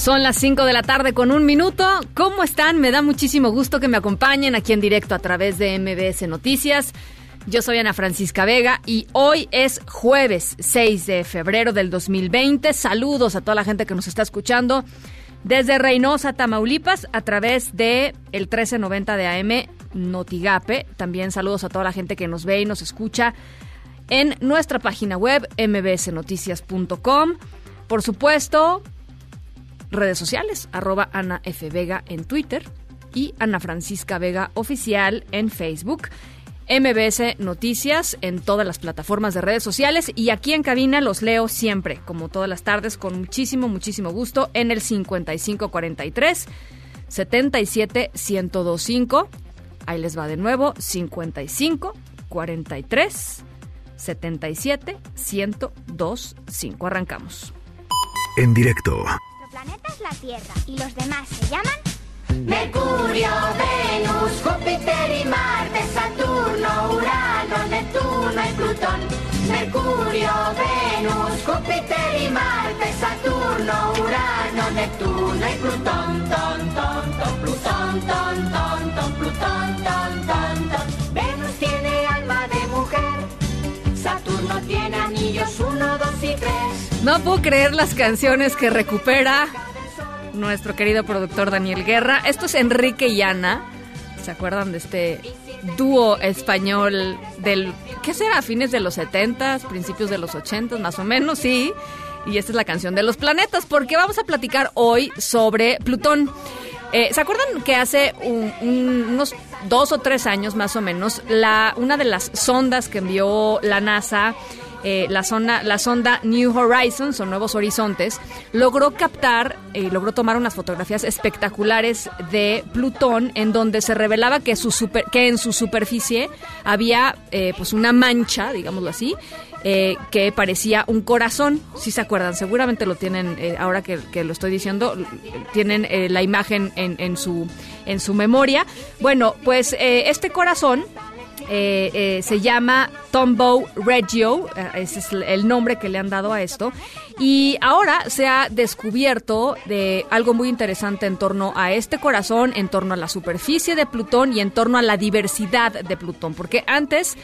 Son las 5 de la tarde con un minuto. ¿Cómo están? Me da muchísimo gusto que me acompañen aquí en directo a través de MBS Noticias. Yo soy Ana Francisca Vega y hoy es jueves 6 de febrero del 2020. Saludos a toda la gente que nos está escuchando desde Reynosa, Tamaulipas, a través de el 1390 de AM Notigape. También saludos a toda la gente que nos ve y nos escucha en nuestra página web mbsnoticias.com. Por supuesto, redes sociales, arroba Ana F. Vega en Twitter y Ana Francisca Vega Oficial en Facebook. MBS Noticias en todas las plataformas de redes sociales y aquí en cabina los leo siempre, como todas las tardes, con muchísimo, muchísimo gusto en el 5543 77 1025. Ahí les va de nuevo, 55 43 77 1025. Arrancamos. En directo. Planeta es la Tierra y los demás se llaman Mercurio, Venus, Júpiter y Marte, Saturno, Urano, Neptuno y Plutón. Mercurio, Venus, Júpiter y Marte, Saturno, Urano, Neptuno y Plutón. Ton, ton, ton, Plutón, 1, 2 y 3. No puedo creer las canciones que recupera nuestro querido productor Daniel Guerra. Esto es Enrique y Ana. ¿Se acuerdan de este dúo español del... ¿Qué será? Fines de los 70, principios de los 80, más o menos, sí. Y esta es la canción de los planetas, porque vamos a platicar hoy sobre Plutón. Eh, ¿Se acuerdan que hace un- un- unos dos o tres años más o menos, una de las sondas que envió la NASA, eh, la, zona, la sonda New Horizons o Nuevos Horizontes, logró captar, eh, logró tomar unas fotografías espectaculares de Plutón en donde se revelaba que, su super- que en su superficie había eh, pues una mancha, digámoslo así, eh, que parecía un corazón, si se acuerdan, seguramente lo tienen, ahora que, que lo estoy diciendo, tienen la imagen en, en su, en su memoria. Bueno, pues este corazón eh, eh, se llama Tombow Regio, eh, ese es el nombre que le han dado a esto. Y ahora se ha descubierto de algo muy interesante en torno a este corazón, en torno a la superficie de Plutón y en torno a la diversidad de Plutón, porque antes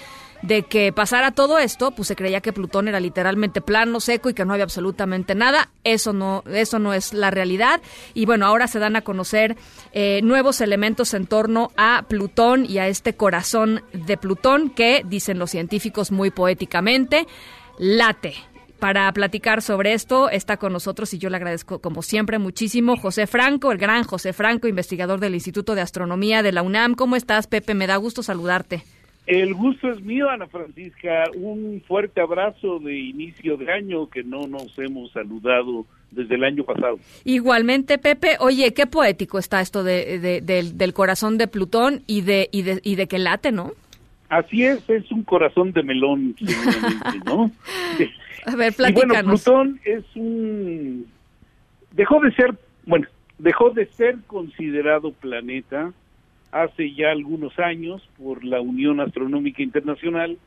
de que pasara todo esto, pues se creía que Plutón era literalmente plano, seco y que no había absolutamente nada. Eso no, eso no es la realidad. Y bueno, ahora se dan a conocer eh, nuevos elementos en torno a Plutón y a este corazón de Plutón que, dicen los científicos muy poéticamente, late. Para platicar sobre esto está con nosotros y yo le agradezco como siempre muchísimo José Franco, el gran José Franco, investigador del Instituto de Astronomía de la UNAM. ¿Cómo estás, Pepe? Me da gusto saludarte. El gusto es mío, Ana Francisca. Un fuerte abrazo de inicio de año que no nos hemos saludado desde el año pasado. Igualmente, Pepe, oye, qué poético está esto de, de- del, del corazón de Plutón y de, y de, y de que late, ¿no? Así es, es un corazón de melón, seguramente, ¿no? A ver, y bueno, platícanos. Plutón es un... Dejó de ser, bueno, dejó de ser considerado planeta hace ya algunos años por la Unión Astronómica Internacional,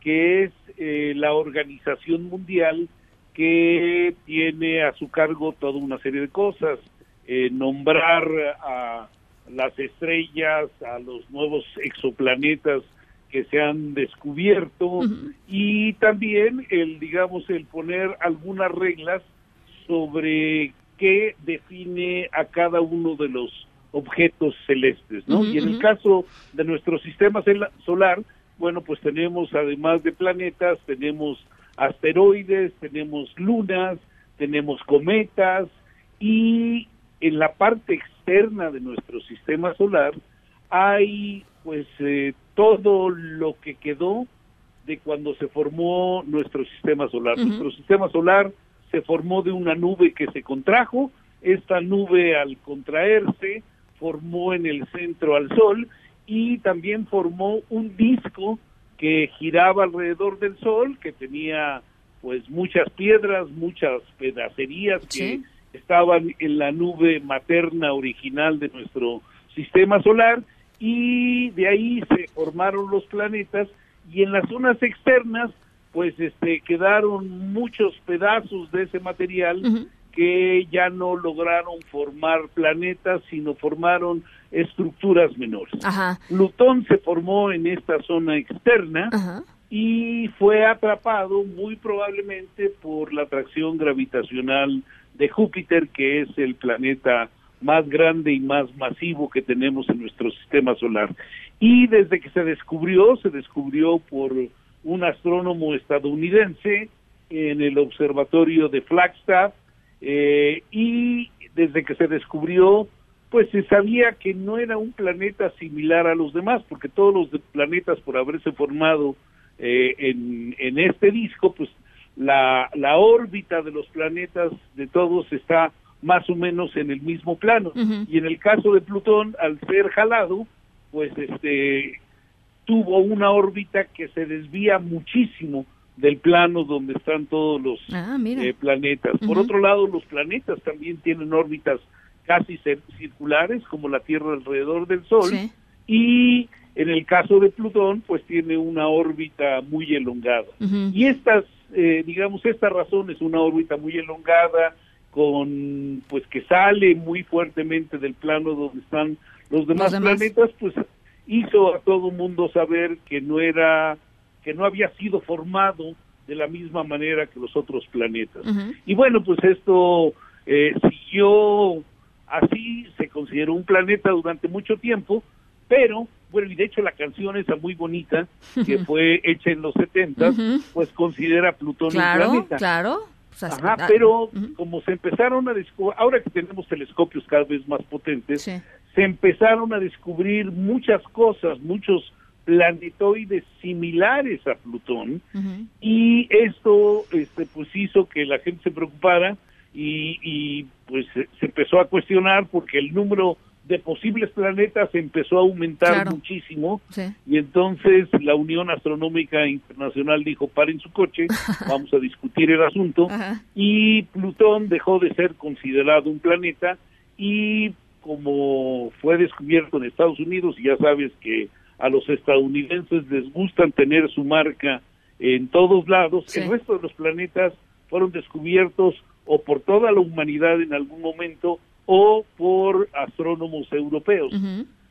que es eh, la organización mundial que tiene a su cargo toda una serie de cosas, eh, nombrar a las estrellas, a los nuevos exoplanetas que se han descubierto y también el digamos el poner algunas reglas sobre qué define a cada uno de los objetos celestes, ¿no? Y en el caso de nuestro sistema solar, bueno, pues tenemos además de planetas, tenemos asteroides, tenemos lunas, tenemos cometas y en la parte externa de nuestro sistema solar hay pues eh, todo lo que quedó de cuando se formó nuestro sistema solar. Nuestro sistema solar se formó de una nube que se contrajo, esta nube al contraerse formó en el centro al Sol y también formó un disco que giraba alrededor del Sol, que tenía pues muchas piedras, muchas pedacerías que estaban en la nube materna original de nuestro sistema solar y de ahí se formaron los planetas y en las zonas externas pues este quedaron muchos pedazos de ese material que ya no lograron formar planetas sino formaron estructuras menores. Plutón se formó en esta zona externa y fue atrapado muy probablemente por la atracción gravitacional de Júpiter, que es el planeta más grande y más masivo que tenemos en nuestro sistema solar. Y desde que se descubrió, se descubrió por un astrónomo estadounidense en el observatorio de Flagstaff, eh, y desde que se descubrió, pues se sabía que no era un planeta similar a los demás, porque todos los planetas por haberse formado eh, en, en este disco, pues la, la órbita de los planetas de todos está más o menos en el mismo plano. Y en el caso de Plutón, al ser jalado, pues este tuvo una órbita que se desvía muchísimo del plano donde están todos los ah, eh, planetas. Por otro lado, los planetas también tienen órbitas casi circulares, como la Tierra alrededor del Sol, y en el caso de Plutón, pues tiene una órbita muy elongada. Y estas eh, digamos, esta razón es una órbita muy elongada, con, pues que sale muy fuertemente del plano donde están los demás, planetas, pues hizo a todo mundo saber que no era, que no había sido formado de la misma manera que los otros planetas. Y bueno, pues esto eh, siguió así, se consideró un planeta durante mucho tiempo, pero bueno, y de hecho la canción esa muy bonita, que fue hecha en los 70, pues considera Plutón claro, un planeta. Claro, Ajá, ah, pero como se empezaron a descubrir, ahora que tenemos telescopios cada vez más potentes, se empezaron a descubrir muchas cosas, muchos planetoides similares a Plutón, y esto este, pues hizo que la gente se preocupara y, y pues se empezó a cuestionar porque el número de posibles planetas empezó a aumentar muchísimo. Y entonces la Unión Astronómica Internacional dijo paren su coche, vamos a discutir el asunto y Plutón dejó de ser considerado un planeta y como fue descubierto en Estados Unidos y ya sabes que a los estadounidenses les gustan tener su marca en todos lados, el resto de los planetas fueron descubiertos o por toda la humanidad en algún momento o por astrónomos europeos.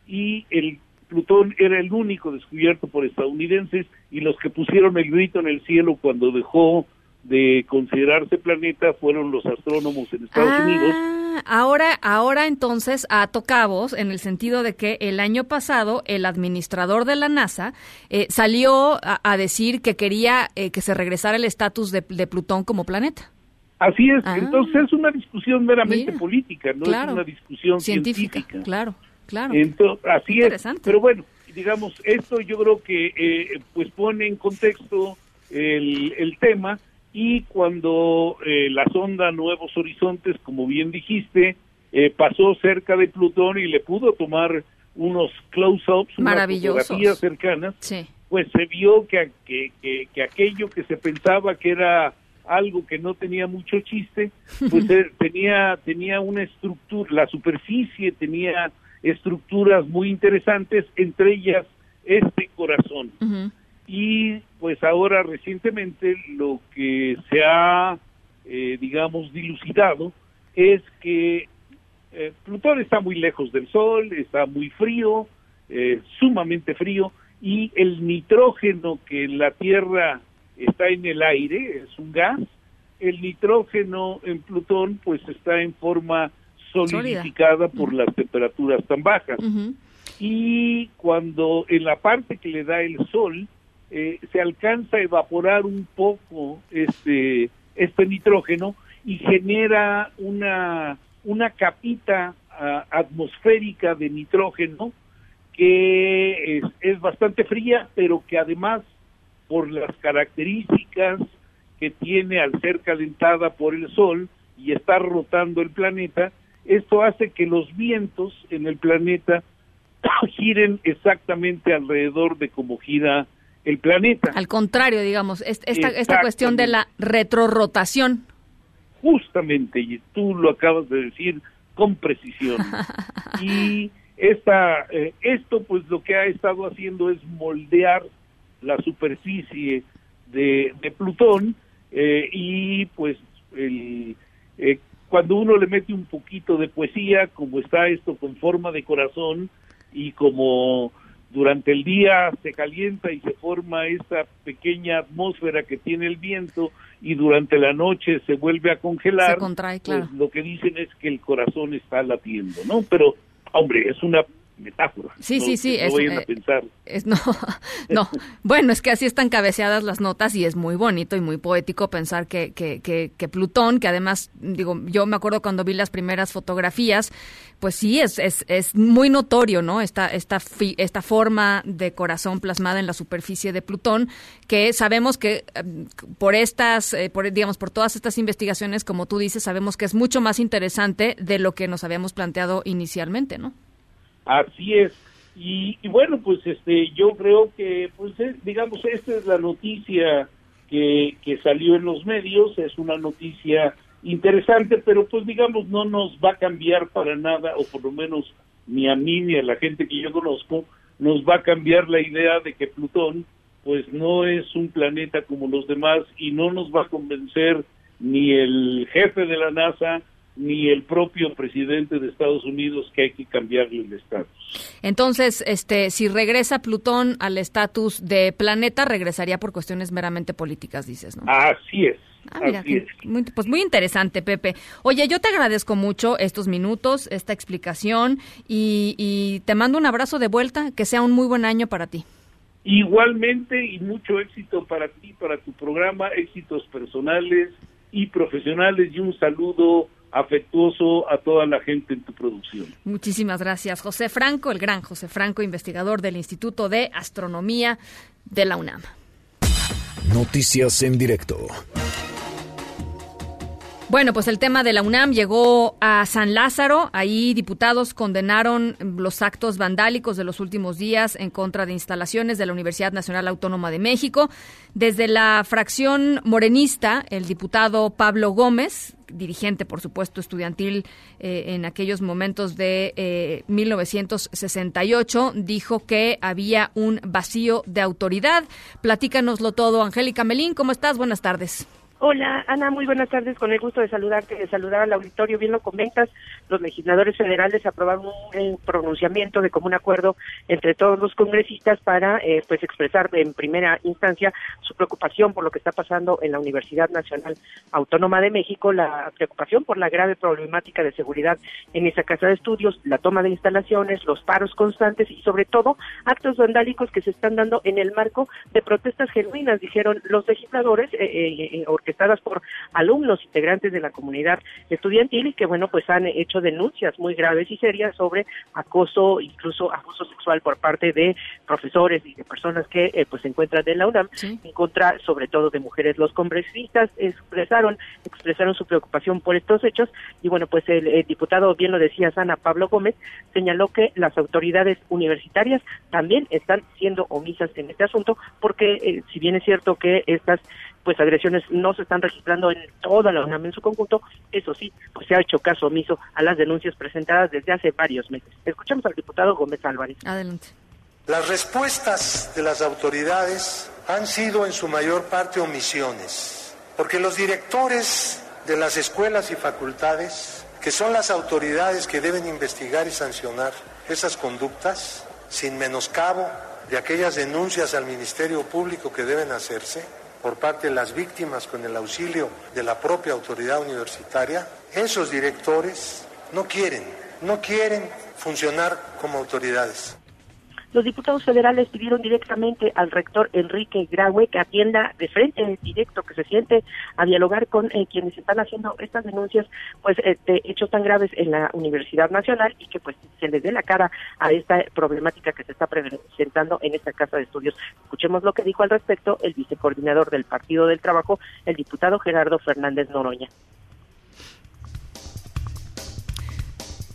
Y el Plutón era el único descubierto por estadounidenses y los que pusieron el grito en el cielo cuando dejó de considerarse planeta fueron los astrónomos en Estados ah, Unidos. Ahora, ahora entonces a tocabos en el sentido de que el año pasado el administrador de la NASA eh, salió a, decir que quería eh, que se regresara el estatus de Plutón como planeta. Así es, ah. entonces es una discusión meramente política, no es una discusión científica. Claro, claro. Entonces, así es. Pero bueno, digamos, esto yo creo que eh, pues pone en contexto el, el tema y cuando eh, la sonda Nuevos Horizontes, como bien dijiste, eh, pasó cerca de Plutón y le pudo tomar unos close-ups, fotografías cercanas, pues se vio que, que, que aquello que se pensaba que era algo que no tenía mucho chiste, pues eh, tenía, tenía una estructura, la superficie tenía estructuras muy interesantes, entre ellas este corazón. Y pues ahora recientemente lo que se ha, eh, digamos, dilucidado es que eh, Plutón está muy lejos del Sol, está muy frío, sumamente frío, y el nitrógeno que la Tierra está en el aire, es un gas. El nitrógeno en Plutón pues está en forma solidificada por las temperaturas tan bajas. Y cuando en la parte que le da el sol eh, se alcanza a evaporar un poco este, este nitrógeno y genera una, una capita atmosférica de nitrógeno que es, es bastante fría, pero que además por las características que tiene al ser calentada por el Sol y está rotando el planeta, esto hace que los vientos en el planeta giren exactamente alrededor de cómo gira el planeta. Al contrario, digamos, esta, esta cuestión de la retrorotación. Justamente, y tú lo acabas de decir con precisión. y esta, eh, esto pues lo que ha estado haciendo es moldear la superficie de, de Plutón eh, y pues el, eh, cuando uno le mete un poquito de poesía, como está esto con forma de corazón y como durante el día se calienta y se forma esta pequeña atmósfera que tiene el viento y durante la noche se vuelve a congelar, se contrae, pues, claro. lo que dicen es que el corazón está latiendo, ¿no? Pero, hombre, es una metáfora. Sí, sí, sí. No vayan a eh, pensar. Es, no, no. bueno, es que así están cabeceadas las notas y es muy bonito y muy poético pensar que, que, que, Plutón, que además, digo, yo me acuerdo cuando vi las primeras fotografías, pues sí, es, es, es muy notorio, ¿no? Esta, esta, esta forma de corazón plasmada en la superficie de Plutón, que sabemos que em, por estas, eh, por, digamos, por todas estas investigaciones, como tú dices, sabemos que es mucho más interesante de lo que nos habíamos planteado inicialmente, ¿no? Así es. Y, bueno, pues este, yo creo que, pues digamos, esta es la noticia que, que salió en los medios, es una noticia interesante, pero pues digamos, no nos va a cambiar para nada, o por lo menos ni a mí ni a la gente que yo conozco, nos va a cambiar la idea de que Plutón pues no es un planeta como los demás y no nos va a convencer ni el jefe de la NASA ni el propio presidente de Estados Unidos que hay que cambiarle el estatus. Entonces, este, si regresa Plutón al estatus de planeta, regresaría por cuestiones meramente políticas, dices, ¿no? Así es. Ah, mira, pues muy interesante, Pepe. Oye, yo te agradezco mucho estos minutos, esta explicación y, y te mando un abrazo de vuelta, que sea un muy buen año para ti. Igualmente y mucho éxito para ti, para tu programa, éxitos personales y profesionales y un saludo afectuoso a toda la gente en tu producción. Muchísimas gracias, José Franco, el gran José Franco, investigador del Instituto de Astronomía de la UNAM. Noticias en directo. Bueno, pues el tema de la UNAM llegó a San Lázaro. Ahí diputados condenaron los actos vandálicos de los últimos días en contra de instalaciones de la Universidad Nacional Autónoma de México. Desde la fracción morenista, el diputado Pablo Gómez, dirigente, por supuesto, estudiantil eh, en aquellos momentos de eh, 1968, dijo que había un vacío de autoridad. Platícanoslo todo, Angélica Melín. ¿Cómo estás? Buenas tardes. Hola, Ana, muy buenas tardes. Con el gusto de saludarte, de saludar al auditorio. Bien lo comentas, los legisladores federales aprobaron un, pronunciamiento de común acuerdo entre todos los congresistas para, eh, pues, expresar en primera instancia su preocupación por lo que está pasando en la Universidad Nacional Autónoma de México, la preocupación por la grave problemática de seguridad en esa casa de estudios, la toma de instalaciones, los paros constantes y, sobre todo, actos vandálicos que se están dando en el marco de protestas genuinas, dijeron los legisladores, eh, eh, orquestadas por alumnos integrantes de la comunidad estudiantil y que, bueno, pues han hecho denuncias muy graves y serias sobre acoso, incluso abuso sexual por parte de profesores y de personas que eh, pues se encuentran en la UNAM, en contra sobre todo de mujeres. Los congresistas expresaron, expresaron su preocupación por estos hechos y bueno, pues el, diputado, bien lo decía Sana Pablo Gómez, señaló que las autoridades universitarias también están siendo omisas en este asunto porque eh, si bien es cierto que estas pues agresiones no se están registrando en toda la UNAM en su conjunto, eso sí, pues se ha hecho caso omiso a las denuncias presentadas desde hace varios meses. Escuchamos al diputado Gómez Álvarez. Adelante. Las respuestas de las autoridades han sido en su mayor parte omisiones, porque los directores de las escuelas y facultades, que son las autoridades que deben investigar y sancionar esas conductas, sin menoscabo de aquellas denuncias al Ministerio Público que deben hacerse, por parte de las víctimas con el auxilio de la propia autoridad universitaria, esos directores no quieren, no quieren funcionar como autoridades. Los diputados federales pidieron directamente al rector Enrique Graue que atienda de frente directo, que se siente a dialogar con eh, quienes están haciendo estas denuncias, pues de hechos tan graves en la Universidad Nacional y que pues se les dé la cara a esta problemática que se está presentando en esta casa de estudios. Escuchemos lo que dijo al respecto el vicecoordinador del Partido del Trabajo, el diputado Gerardo Fernández Noroña.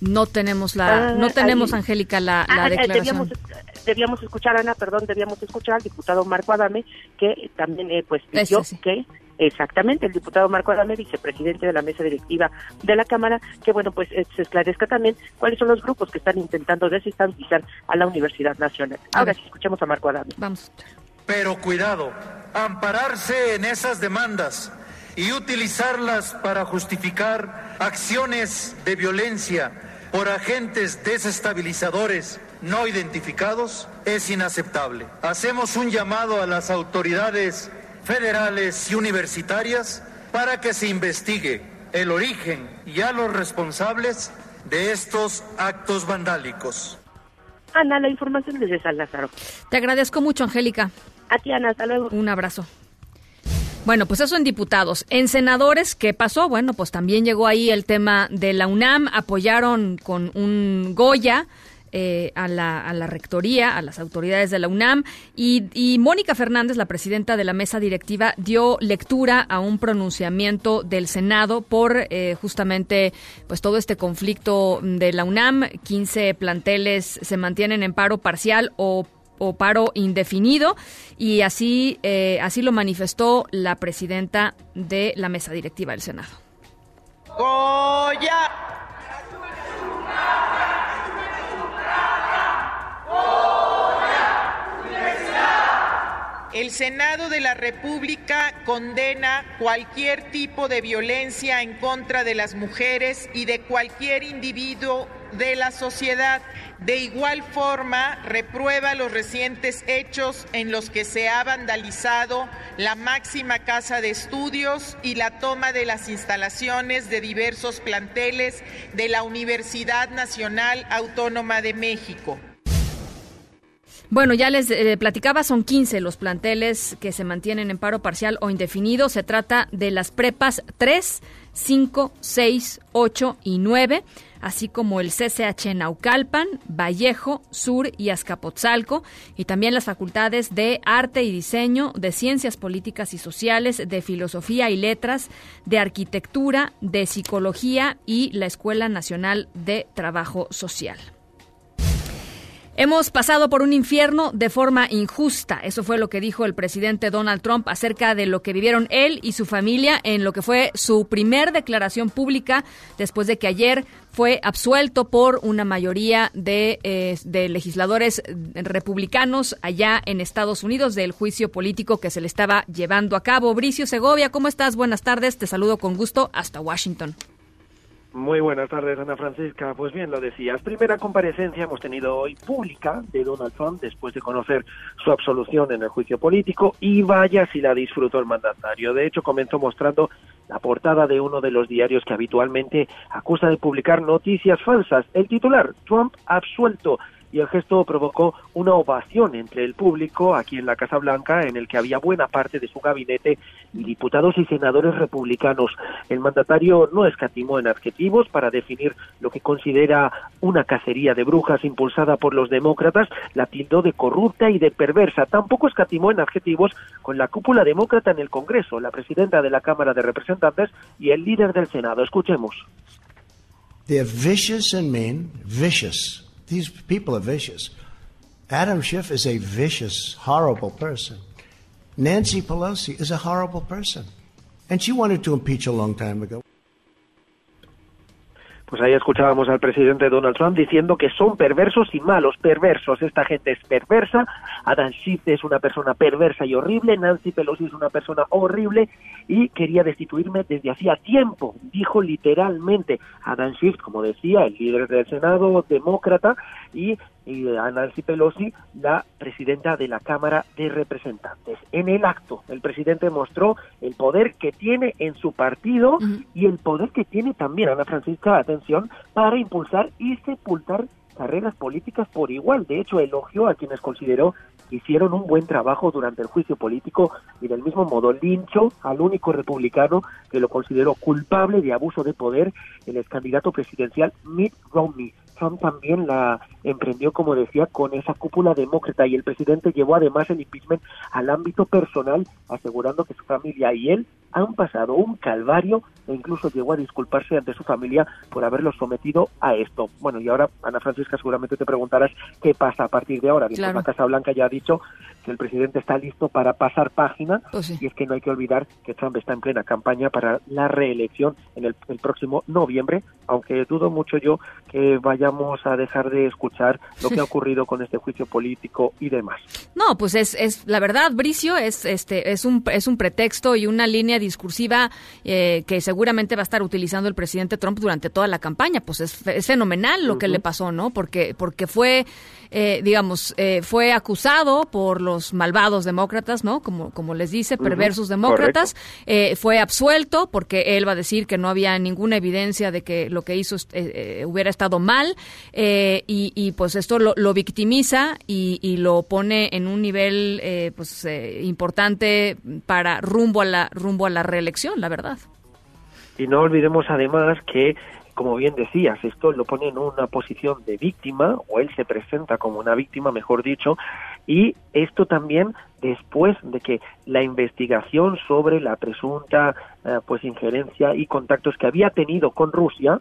No tenemos la, ah, no tenemos, Angélica, la, ah, eh, declaración. Debíamos, escuchar, Ana, perdón, debíamos escuchar al diputado Marco Adame, que también, eh, pues, pidió que Exactamente, el diputado Marco Adame, vicepresidente de la mesa directiva de la Cámara, que bueno, pues eh, se esclarezca también cuáles son los grupos que están intentando desestabilizar a la Universidad Nacional. Ahora sí, escuchemos a Marco Adame. Vamos. Pero cuidado, ampararse en esas demandas y utilizarlas para justificar acciones de violencia por agentes desestabilizadores no identificados es inaceptable. Hacemos un llamado a las autoridades federales y universitarias para que se investigue el origen y a los responsables de estos actos vandálicos. Ana, la información desde San Lázaro. Te agradezco mucho, Angélica. A ti, Ana, hasta luego. Un abrazo. Bueno, pues eso en diputados. En senadores, ¿qué pasó? Bueno, pues también llegó ahí el tema de la UNAM, apoyaron con un Goya eh, a, la, a, la, rectoría, a las autoridades de la UNAM. Y, Mónica Fernández, la presidenta de la mesa directiva, dio lectura a un pronunciamiento del Senado por eh, justamente pues todo este conflicto de la UNAM. 15 planteles se mantienen en paro parcial o paro indefinido y así eh, así lo manifestó la presidenta de la mesa directiva del Senado. Goya. El Senado de la República condena cualquier tipo de violencia en contra de las mujeres y de cualquier individuo de la sociedad. De igual forma, reprueba los recientes hechos en los que se ha vandalizado la máxima casa de estudios y la toma de las instalaciones de diversos planteles de la Universidad Nacional Autónoma de México. Bueno, ya les eh, platicaba, son 15 los planteles que se mantienen en paro parcial o indefinido. Se trata de las prepas 3, 5, 6, 8 y 9, así como el CCH Naucalpan, Vallejo, Sur y Azcapotzalco, y también las facultades de Arte y Diseño, de Ciencias Políticas y Sociales, de Filosofía y Letras, de Arquitectura, de Psicología y la Escuela Nacional de Trabajo Social. Hemos pasado por un infierno de forma injusta. Eso fue lo que dijo el presidente Donald Trump acerca de lo que vivieron él y su familia en lo que fue su primer declaración pública después de que ayer fue absuelto por una mayoría de, eh, de legisladores republicanos allá en Estados Unidos del juicio político que se le estaba llevando a cabo. Bricio Segovia, ¿cómo estás? Buenas tardes. Te saludo con gusto hasta Washington. Muy buenas tardes, Ana Francisca. Pues bien, lo decías. Primera comparecencia hemos tenido hoy pública de Donald Trump después de conocer su absolución en el juicio político y vaya si la disfrutó el mandatario. De hecho, comenzó mostrando la portada de uno de los diarios que habitualmente acusa de publicar noticias falsas. El titular, Trump absuelto y el gesto provocó una ovación entre el público aquí en la Casa Blanca, en el que había buena parte de su gabinete y diputados y senadores republicanos. El mandatario no escatimó en adjetivos para definir lo que considera una cacería de brujas impulsada por los demócratas, la tildó de corrupta y de perversa. Tampoco escatimó en adjetivos con la cúpula demócrata en el Congreso, la presidenta de la Cámara de Representantes y el líder del Senado. Escuchemos. vicious and mean, vicious. These people are vicious. Adam Schiff is a vicious, horrible person. Nancy Pelosi is a horrible person. And she wanted to impeach a long time ago. Pues ahí escuchábamos al presidente Donald Trump diciendo que son perversos y malos, perversos. Esta gente es perversa. Adam Schiff es una persona perversa y horrible. Nancy Pelosi es una persona horrible y quería destituirme desde hacía tiempo. Dijo literalmente Adam Schiff, como decía, el líder del Senado, demócrata, y y a Nancy Pelosi, la presidenta de la Cámara de Representantes. En el acto, el presidente mostró el poder que tiene en su partido y el poder que tiene también, Ana Francisca, atención, para impulsar y sepultar carreras políticas por igual. De hecho, elogió a quienes consideró que hicieron un buen trabajo durante el juicio político y del mismo modo lincho al único republicano que lo consideró culpable de abuso de poder, el ex candidato presidencial Mitt Romney. Trump también la emprendió, como decía, con esa cúpula demócrata y el presidente llevó además el impeachment al ámbito personal, asegurando que su familia y él han pasado un calvario e incluso llegó a disculparse ante su familia por haberlo sometido a esto. Bueno, y ahora, Ana Francisca, seguramente te preguntarás qué pasa a partir de ahora. Bien, la Casa Blanca ya ha dicho que el presidente está listo para pasar página y es que no hay que olvidar que Trump está en plena campaña para la reelección en el, el próximo noviembre, aunque dudo mucho yo que vayamos a dejar de escuchar lo que ha ocurrido con este juicio político y demás. No, pues es, es la verdad, Bricio, es este es un es un pretexto y una línea discursiva eh, que seguramente va a estar utilizando el presidente Trump durante toda la campaña. Pues es, es fenomenal lo que le pasó, ¿no? Porque porque fue eh, digamos, eh, fue acusado por los malvados demócratas, ¿no? Como, como les dice, perversos demócratas. Eh, fue absuelto porque él va a decir que no había ninguna evidencia de que lo que hizo hubiera estado mal. Y, y, pues esto lo, lo victimiza y, y, lo pone en un nivel pues importante para rumbo a la rumbo a la reelección, la verdad. Y no olvidemos además que como bien decías, esto lo pone en una posición de víctima, o él se presenta como una víctima, mejor dicho, y esto también después de que la investigación sobre la presunta eh, pues injerencia y contactos que había tenido con Rusia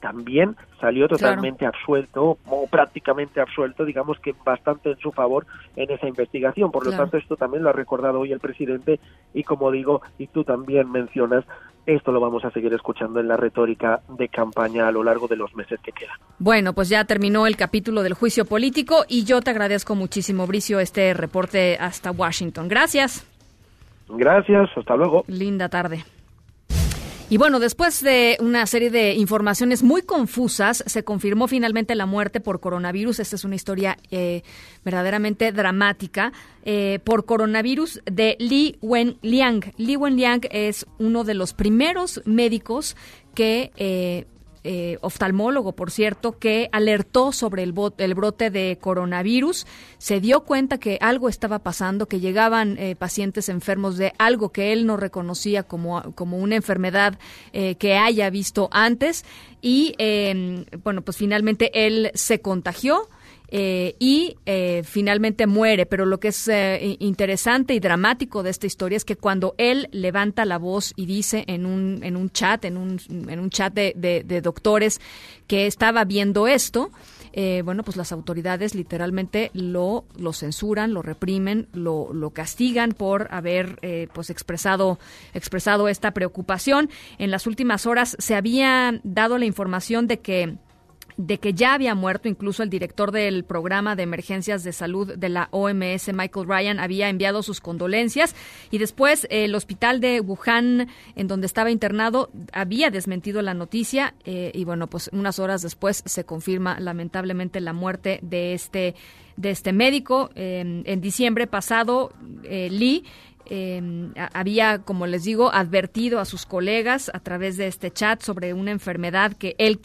también salió totalmente absuelto o prácticamente absuelto, digamos que bastante en su favor en esa investigación. Por lo tanto, esto también lo ha recordado hoy el presidente y como digo, y tú también mencionas, esto lo vamos a seguir escuchando en la retórica de campaña a lo largo de los meses que quedan. Bueno, pues ya terminó el capítulo del juicio político y yo te agradezco muchísimo, Bricio, este reporte hasta Washington. Gracias. Gracias, hasta luego. Linda tarde. Y bueno, después de una serie de informaciones muy confusas, se confirmó finalmente la muerte por coronavirus. Esta es una historia eh, verdaderamente dramática. Eh, por coronavirus de Li Wenliang. Li Wenliang es uno de los primeros médicos que eh, eh, oftalmólogo, por cierto, que alertó sobre el, brote de coronavirus, se dio cuenta que algo estaba pasando, que llegaban eh, pacientes enfermos de algo que él no reconocía como, como una enfermedad eh, que haya visto antes. Y, em, bueno, pues finalmente él se contagió eh, y eh, finalmente muere. Pero lo que es eh, interesante y dramático de esta historia es que cuando él levanta la voz y dice en un, en un chat, en un, en un chat de, de, doctores que estaba viendo esto, bueno, pues las autoridades literalmente lo, lo censuran, lo reprimen, lo, lo castigan por haber pues expresado, expresado esta preocupación. En las últimas horas se había dado la información de que de que ya había muerto, incluso el director del programa de emergencias de salud de la OMS, Michael Ryan, había enviado sus condolencias y después el hospital de Wuhan, en donde estaba internado, había desmentido la noticia eh, y bueno, pues unas horas después se confirma lamentablemente la muerte de este de este médico. Eh, en diciembre pasado, eh, Lee eh, había, como les digo, advertido a sus colegas a través de este chat sobre una enfermedad que él,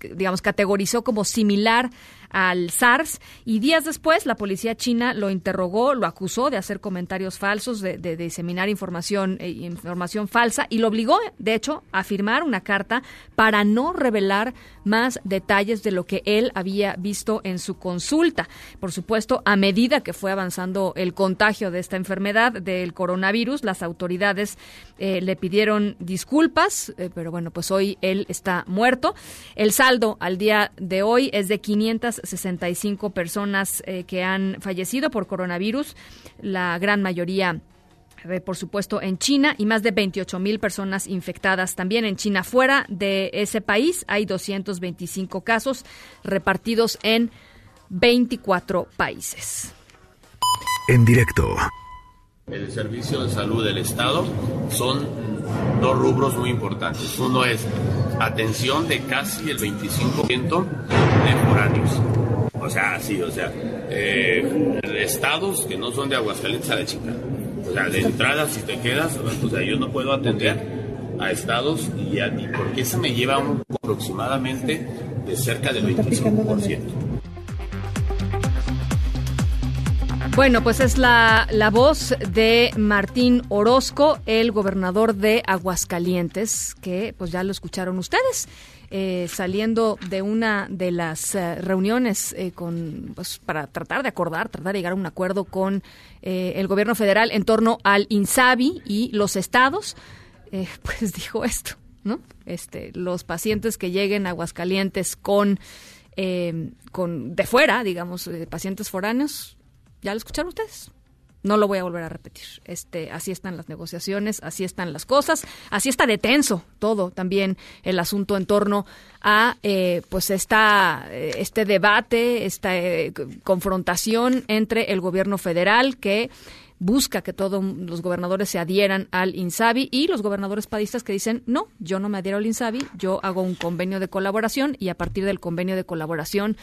digamos, categorizó como similar al SARS y días después la policía china lo interrogó, lo acusó de hacer comentarios falsos, de, diseminar información, eh, información falsa y lo obligó, de hecho, a firmar una carta para no revelar más detalles de lo que él había visto en su consulta. Por supuesto, a medida que fue avanzando el contagio de esta enfermedad, del coronavirus, las autoridades eh, le pidieron disculpas, eh, pero bueno, pues hoy él está muerto. El saldo al día de hoy es de 500 65 personas eh, que han fallecido por coronavirus, la gran mayoría por supuesto, en China y más de 28 mil personas infectadas también en China. Fuera de ese país hay 225 casos repartidos en 24 países. En directo. El servicio de salud del Estado son dos rubros muy importantes. Uno es atención de casi el 25% de foráneos. O sea, sí, o sea, eh, estados que no son de Aguascalientes a la chica. O sea, de entrada, si te quedas, o sea, yo no puedo atender a estados y, a, porque eso me lleva un, aproximadamente de cerca del 25%. Bueno, pues es la, la, voz de Martín Orozco, el gobernador de Aguascalientes, que pues ya lo escucharon ustedes. Eh, saliendo de una de las eh, reuniones eh, con pues, para tratar de acordar, tratar de llegar a un acuerdo con eh, el gobierno federal en torno al INSABI y los estados, eh, pues dijo esto, ¿no? Este, los pacientes que lleguen a Aguascalientes con, con de fuera, digamos, pacientes foráneos, ¿Ya lo escucharon ustedes? No lo voy a volver a repetir. Este, así están las negociaciones, así están las cosas, así está de tenso todo también el asunto en torno a eh, pues esta, este debate, esta eh, confrontación entre el gobierno federal que busca que todos los gobernadores se adhieran al INSABI y los gobernadores padistas que dicen, no, yo no me adhiero al INSABI, yo hago un convenio de colaboración y a partir del convenio de colaboración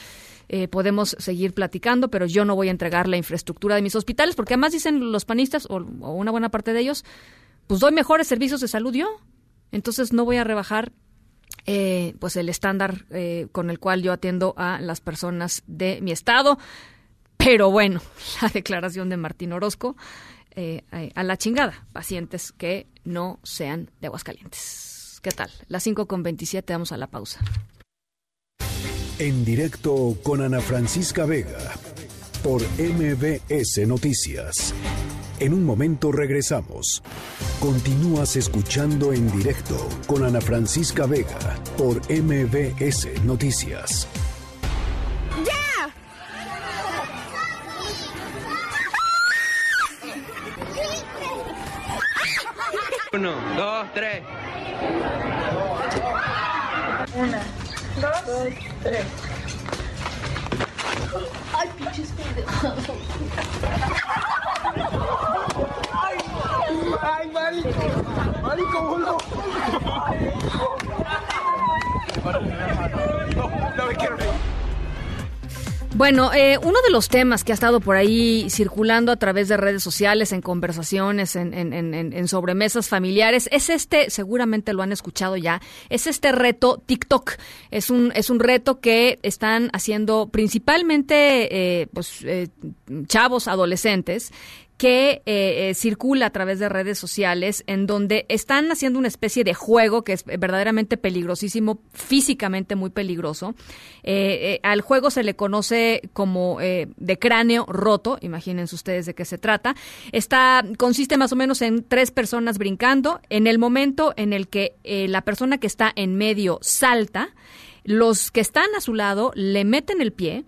eh, podemos seguir platicando, pero yo no voy a entregar la infraestructura de mis hospitales, porque además dicen los panistas, o, o una buena parte de ellos, pues doy mejores servicios de salud yo, entonces no voy a rebajar eh, pues el estándar eh, con el cual yo atiendo a las personas de mi estado. Pero bueno, la declaración de Martín Orozco eh, a la chingada, pacientes que no sean de Aguascalientes. ¿Qué tal? Las 5 con 27, vamos a la pausa. En directo con Ana Francisca Vega por MBS Noticias. En un momento regresamos. Continúas escuchando en directo con Ana Francisca Vega por MBS Noticias. ¡Ya! Uno, dos, tres. Una, dos, tres. Ay, pinches pendejos. Ay, ay, marico. Marico, boludo. No me quiero reír. Bueno, eh, uno de los temas que ha estado por ahí circulando a través de redes sociales, en conversaciones, en, en, en, en, sobremesas familiares, es este, seguramente lo han escuchado ya, es este reto TikTok. Es un, es un reto que están haciendo principalmente eh, pues, eh, chavos, adolescentes, que eh, eh, circula a través de redes sociales en donde están haciendo una especie de juego que es verdaderamente peligrosísimo, físicamente muy peligroso. Eh, al juego se le conoce como de cráneo roto, imagínense ustedes de qué se trata. Está, consiste más o menos en tres personas brincando. En el momento en el que la persona que está en medio salta, los que están a su lado le meten el pie,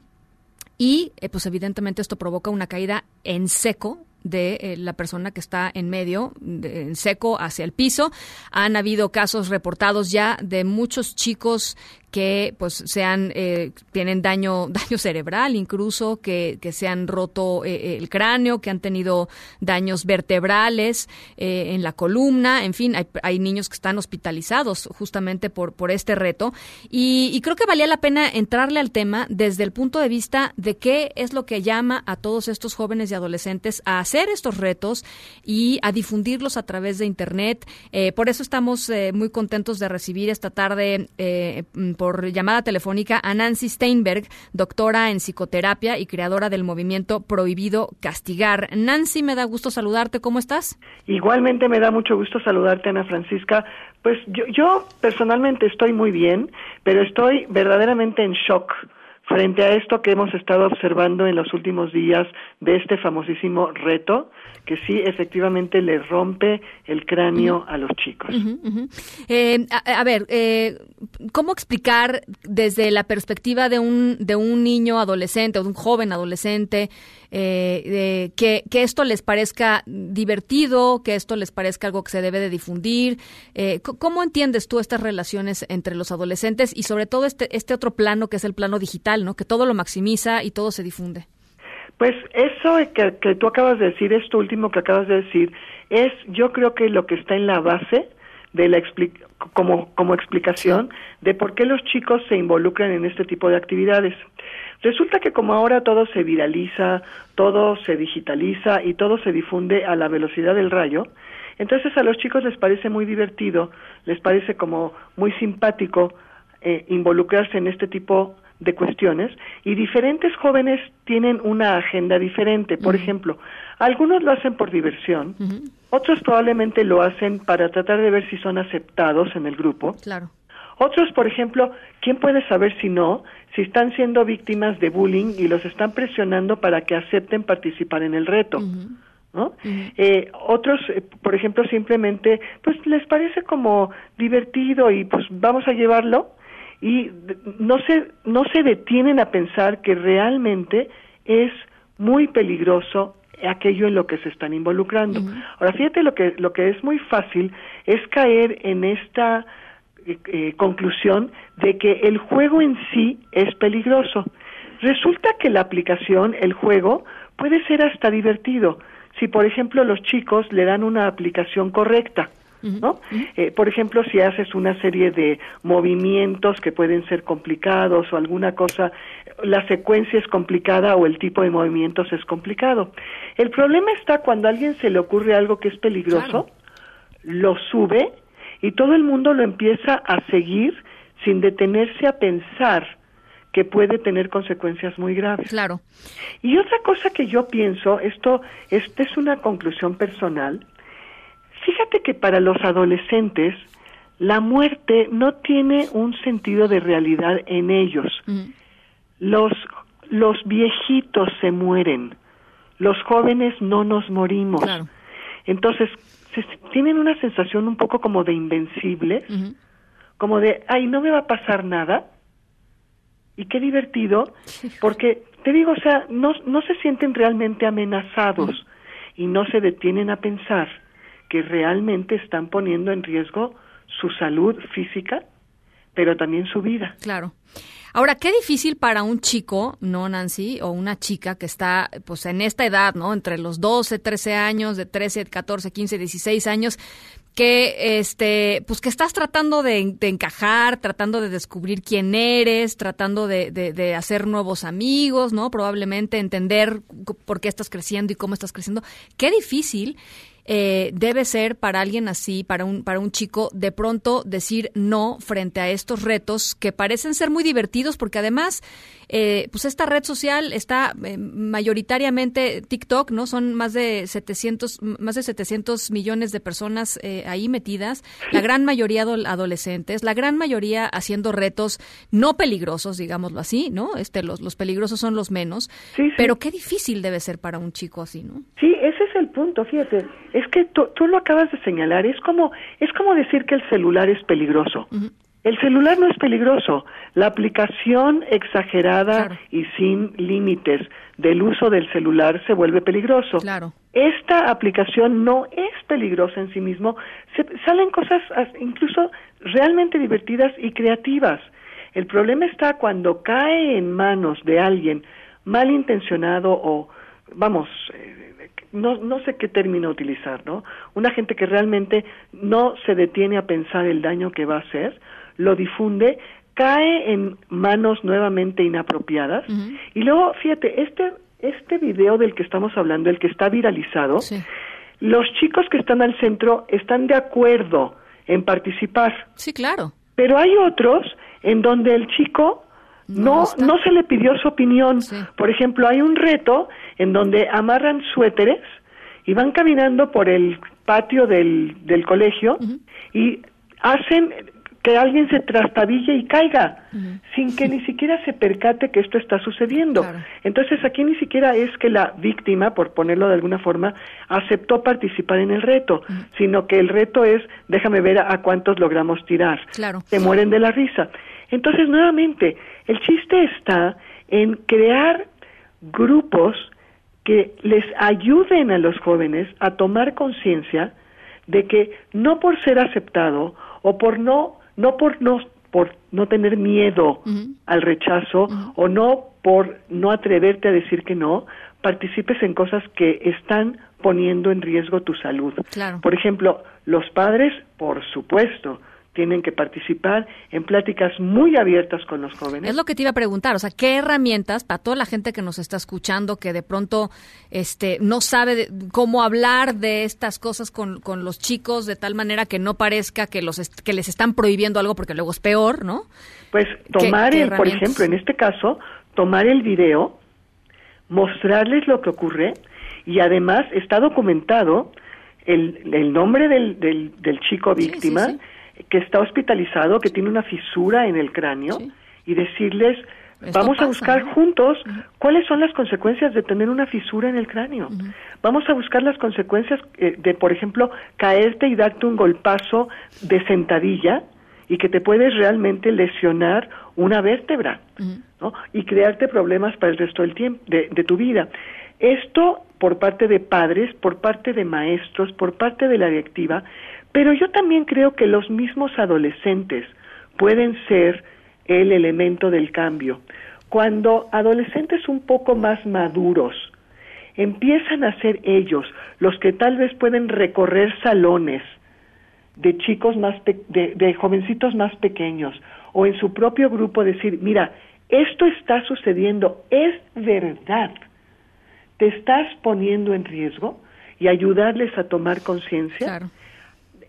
y pues evidentemente esto provoca una caída en seco de eh, la persona que está en medio, en seco hacia el piso. Han habido casos reportados ya de muchos chicos que pues sean eh, tienen daño daño cerebral incluso que, que se han roto eh, el cráneo que han tenido daños vertebrales eh, en la columna en fin hay, hay, niños que están hospitalizados justamente por por este reto. Y, y, creo que valía la pena entrarle al tema desde el punto de vista de qué es lo que llama a todos estos jóvenes y adolescentes a hacer estos retos y a difundirlos a través de internet. Eh, por eso estamos eh, muy contentos de recibir esta tarde eh, por llamada telefónica a Nancy Steinberg, doctora en psicoterapia y creadora del movimiento Prohibido Castigar. Nancy, me da gusto saludarte. ¿Cómo estás? Igualmente me da mucho gusto saludarte, Ana Francisca. Pues yo, yo personalmente estoy muy bien, pero estoy verdaderamente en shock frente a esto que hemos estado observando en los últimos días de este famosísimo reto que sí efectivamente le rompe el cráneo uh -huh. a los chicos. Uh -huh, uh -huh. Eh, a, a, ver, eh, ¿cómo explicar desde la perspectiva de un, de un niño adolescente o de un joven adolescente eh, que, que, esto les parezca divertido, que esto les parezca algo que se debe de difundir? Eh, ¿Cómo entiendes tú estas relaciones entre los adolescentes y sobre todo este, este otro plano que es el plano digital, ¿no? que todo lo maximiza y todo se difunde? Pues eso que, que, tú acabas de decir, esto último que acabas de decir, es yo creo que lo que está en la base de la como, como explicación de por qué los chicos se involucran en este tipo de actividades. Resulta que como ahora todo se viraliza, todo se digitaliza y todo se difunde a la velocidad del rayo, entonces a los chicos les parece muy divertido, les parece como muy simpático eh, involucrarse en este tipo de cuestiones y diferentes jóvenes tienen una agenda diferente. Por ejemplo, algunos lo hacen por diversión, otros probablemente lo hacen para tratar de ver si son aceptados en el grupo. Claro. Otros, por ejemplo, ¿quién puede saber si no? Si están siendo víctimas de bullying y los están presionando para que acepten participar en el reto. ¿no? Eh, otros, eh, por ejemplo, simplemente, pues les parece como divertido y pues vamos a llevarlo y no se, no se detienen a pensar que realmente es muy peligroso aquello en lo que se están involucrando. Ahora, fíjate lo que, lo que es muy fácil es caer en esta eh, eh, conclusión de que el juego en sí es peligroso. Resulta que la aplicación, el juego, puede ser hasta divertido si, por ejemplo, los chicos le dan una aplicación correcta. ¿no? Eh, por ejemplo, si haces una serie de movimientos que pueden ser complicados o alguna cosa, la secuencia es complicada o el tipo de movimientos es complicado. El problema está cuando a alguien se le ocurre algo que es peligroso, lo sube y todo el mundo lo empieza a seguir sin detenerse a pensar que puede tener consecuencias muy graves. Claro. Y otra cosa que yo pienso, esto, esta es una conclusión personal, fíjate que para los adolescentes la muerte no tiene un sentido de realidad en ellos. Los, los viejitos se mueren, los jóvenes no nos morimos. Entonces, se- tienen una sensación un poco como de invencibles, como de, ay, no me va a pasar nada. Y qué divertido, porque te digo, o sea, no, no se sienten realmente amenazados y no se detienen a pensar que realmente están poniendo en riesgo su salud física, pero también su vida. Claro. Ahora, qué difícil para un chico, ¿no, Nancy? O una chica que está, pues, en esta edad, ¿no? Entre los 12, 13 años, de 13, 14, 15, 16 años, que, este, pues, que estás tratando de, encajar, tratando de descubrir quién eres, tratando de, de- de hacer nuevos amigos, ¿no? Probablemente entender por qué estás creciendo y cómo estás creciendo. Qué difícil eh, debe ser para alguien así, para un, para un chico, de pronto decir no frente a estos retos que parecen ser muy divertidos porque además, eh, pues esta red social está eh, mayoritariamente TikTok, ¿no? Son más de 700, más de 700 millones de personas eh, ahí metidas, la gran mayoría adol- adolescentes, la gran mayoría haciendo retos no peligrosos, digámoslo así, ¿no? Este, los, los peligrosos son los menos, pero qué difícil debe ser para un chico así, ¿no? Sí, ese es el punto, fíjate. Es que tú, tú lo acabas de señalar, es como, es como decir que el celular es peligroso. El celular no es peligroso. La aplicación exagerada y sin límites del uso del celular se vuelve peligroso. Claro. Esta aplicación no es peligrosa en sí mismo. Se, salen cosas as- incluso realmente divertidas y creativas. El problema está cuando cae en manos de alguien malintencionado o, vamos, eh, no, no sé qué término utilizar, ¿no? Una gente que realmente no se detiene a pensar el daño que va a hacer, lo difunde, cae en manos nuevamente inapropiadas y luego, fíjate, este, este video del que estamos hablando, el que está viralizado, los chicos que están al centro están de acuerdo en participar. Sí, claro. Pero hay otros en donde el chico no, no, se le pidió su opinión. Por ejemplo, hay un reto en donde amarran suéteres y van caminando por el patio del, del colegio y hacen que alguien se trastabille y caiga sin que ni siquiera se percate que esto está sucediendo. Entonces aquí ni siquiera es que la víctima, por ponerlo de alguna forma, aceptó participar en el reto, sino que el reto es, déjame ver a, a cuántos logramos tirar. Claro. Se mueren de la risa. Entonces, nuevamente, el chiste está en crear grupos que les ayuden a los jóvenes a tomar conciencia de que no por ser aceptado o por no no por no por no tener miedo al rechazo o no por no atreverte a decir que no, participes en cosas que están poniendo en riesgo tu salud. Claro. Por ejemplo, los padres, por supuesto, tienen que participar en pláticas muy abiertas con los jóvenes. Es lo que te iba a preguntar, o sea, ¿qué herramientas para toda la gente que nos está escuchando que de pronto este no sabe de- cómo hablar de estas cosas con, con los chicos de tal manera que no parezca que los est- que les están prohibiendo algo porque luego es peor, ¿no? Pues tomar, qué el, por ejemplo, en este caso, tomar el video, mostrarles lo que ocurre y además está documentado el, el nombre del, del, del chico víctima que está hospitalizado, que tiene una fisura en el cráneo y decirles, Esto vamos a buscar ¿no? juntos cuáles son las consecuencias de tener una fisura en el cráneo. Vamos a buscar las consecuencias eh, de, por ejemplo, caerte y darte un golpazo de sentadilla y que te puedes realmente lesionar una vértebra. ¿no? y crearte problemas para el resto del tiempo de, de tu vida. Esto por parte de padres, por parte de maestros, por parte de la directiva, pero yo también creo que los mismos adolescentes pueden ser el elemento del cambio. Cuando adolescentes un poco más maduros empiezan a ser ellos los que tal vez pueden recorrer salones de chicos más pe- de, de jovencitos más pequeños o en su propio grupo decir, mira, esto está sucediendo, es verdad, te estás poniendo en riesgo y ayudarles a tomar conciencia.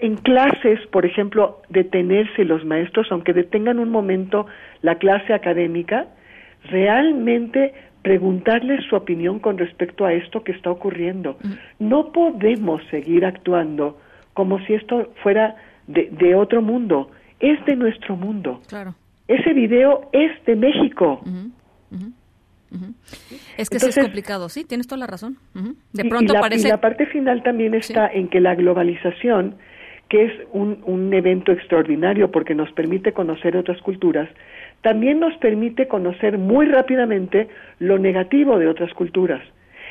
En clases, por ejemplo, detenerse los maestros, aunque detengan un momento la clase académica, realmente preguntarles su opinión con respecto a esto que está ocurriendo. No podemos seguir actuando como si esto fuera de, de otro mundo. Es de nuestro mundo. Claro. Ese video es de México. Es que sí es Entonces- complicado, sí, tienes toda la razón. De Y- y pronto la, parece y la parte final también está en que la globalización, que es un, un evento extraordinario porque nos permite conocer otras culturas, también nos permite conocer muy rápidamente lo negativo de otras culturas.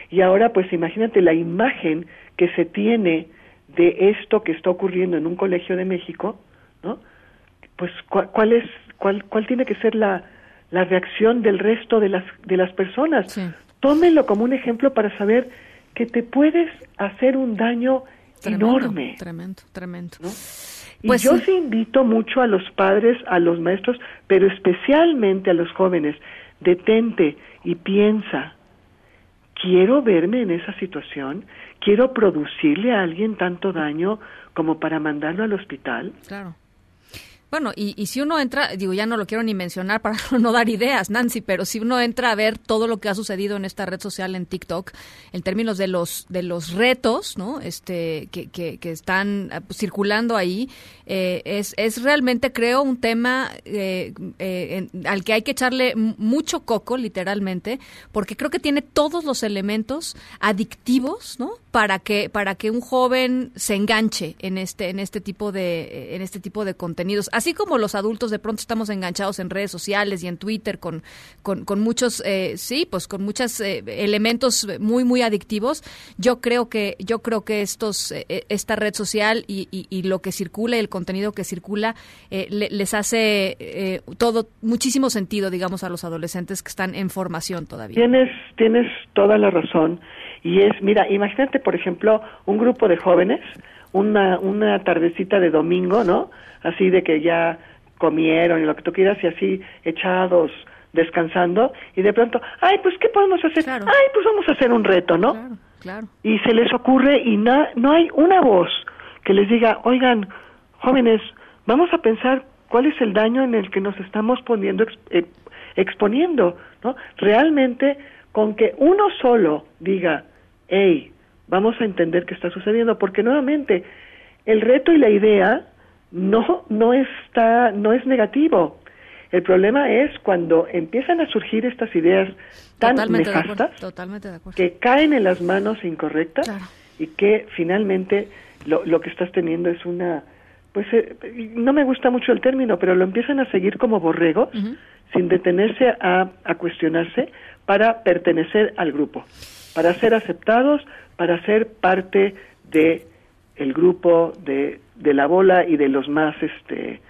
Y ahora, pues imagínate la imagen que se tiene de esto que está ocurriendo en un colegio de México, ¿no? Pues cuál, cuál es, cuál, cuál tiene que ser la, la reacción del resto de las, de las personas. Tómenlo como un ejemplo para saber que te puedes hacer un daño tremendo, enorme. Tremendo, tremendo. Y Pues yo sí invito mucho a los padres, a los maestros, pero especialmente a los jóvenes, detente y piensa, ¿quiero verme en esa situación? ¿Quiero producirle a alguien tanto daño como para mandarlo al hospital? Claro. Bueno, y, y si uno entra, digo, ya no lo quiero ni mencionar para no dar ideas, Nancy, pero si uno entra a ver todo lo que ha sucedido en esta red social, en TikTok, en términos de los de los retos, ¿no? Este que, que, están eh, circulando ahí, eh, es, es realmente creo un tema eh, eh, al que hay que echarle mucho coco, literalmente, porque creo que tiene todos los elementos adictivos, ¿no? Para que para que un joven se enganche en este en este tipo de en este tipo de contenidos, así como los adultos de pronto estamos enganchados en redes sociales y en Twitter con con, con muchos eh, sí, pues con muchos eh, elementos muy muy adictivos. Yo creo que yo creo que estos eh, esta red social y, y- y lo que circula y el contenido que circula eh, le- les hace eh, todo muchísimo sentido, digamos, a los adolescentes que están en formación todavía. Tienes, tienes toda la razón. Y es, mira, imagínate, por ejemplo, un grupo de jóvenes, una, una tardecita de domingo, ¿no? Así de que ya comieron y lo que tú quieras y así echados, descansando, y de pronto, ay, pues, ¿qué podemos hacer? Ay, pues vamos a hacer un reto, ¿no? Claro. y se les ocurre y na- no hay una voz que les diga, oigan, jóvenes, vamos a pensar cuál es el daño en el que nos estamos poniendo eh, exponiendo, ¿no? Realmente con que uno solo diga, hey, vamos a entender qué está sucediendo, porque nuevamente el reto y la idea no no está no es negativo. El problema es cuando empiezan a surgir estas ideas tan Totalmente de nefastas acuerdo. Totalmente de acuerdo. que caen en las manos incorrectas y que finalmente lo, lo que estás teniendo es una pues eh, no me gusta mucho el término pero lo empiezan a seguir como borregos sin detenerse a, a cuestionarse para pertenecer al grupo para ser aceptados para ser parte de el grupo de, de la bola y de los más este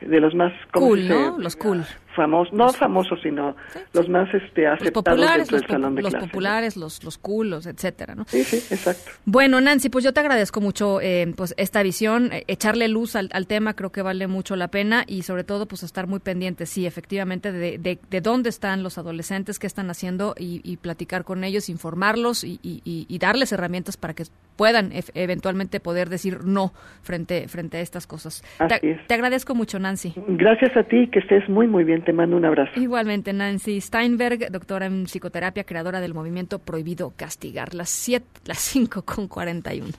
de los más ¿cómo Cool? ¿no? Los cool. famosos, no famosos, sino los más este, aceptados dentro los del salón de los clase. populares, los, los culos, etcétera, ¿no? Sí, sí, exacto. Bueno, Nancy, pues yo te agradezco mucho eh, pues esta visión, eh, echarle luz al, al tema, creo que vale mucho la pena y sobre todo pues estar muy pendientes, sí, efectivamente, de, de, de dónde están los adolescentes, qué están haciendo y, y platicar con ellos, informarlos y- y darles herramientas para que puedan eventualmente poder decir no frente, frente a estas cosas. Así Te, es. te agradezco mucho, Nancy. Gracias a ti, que estés muy, muy bien. Te mando un abrazo. Igualmente, Nancy Steinberg, doctora en psicoterapia, creadora del movimiento Prohibido Castigar. Las 7, las 5 con 41.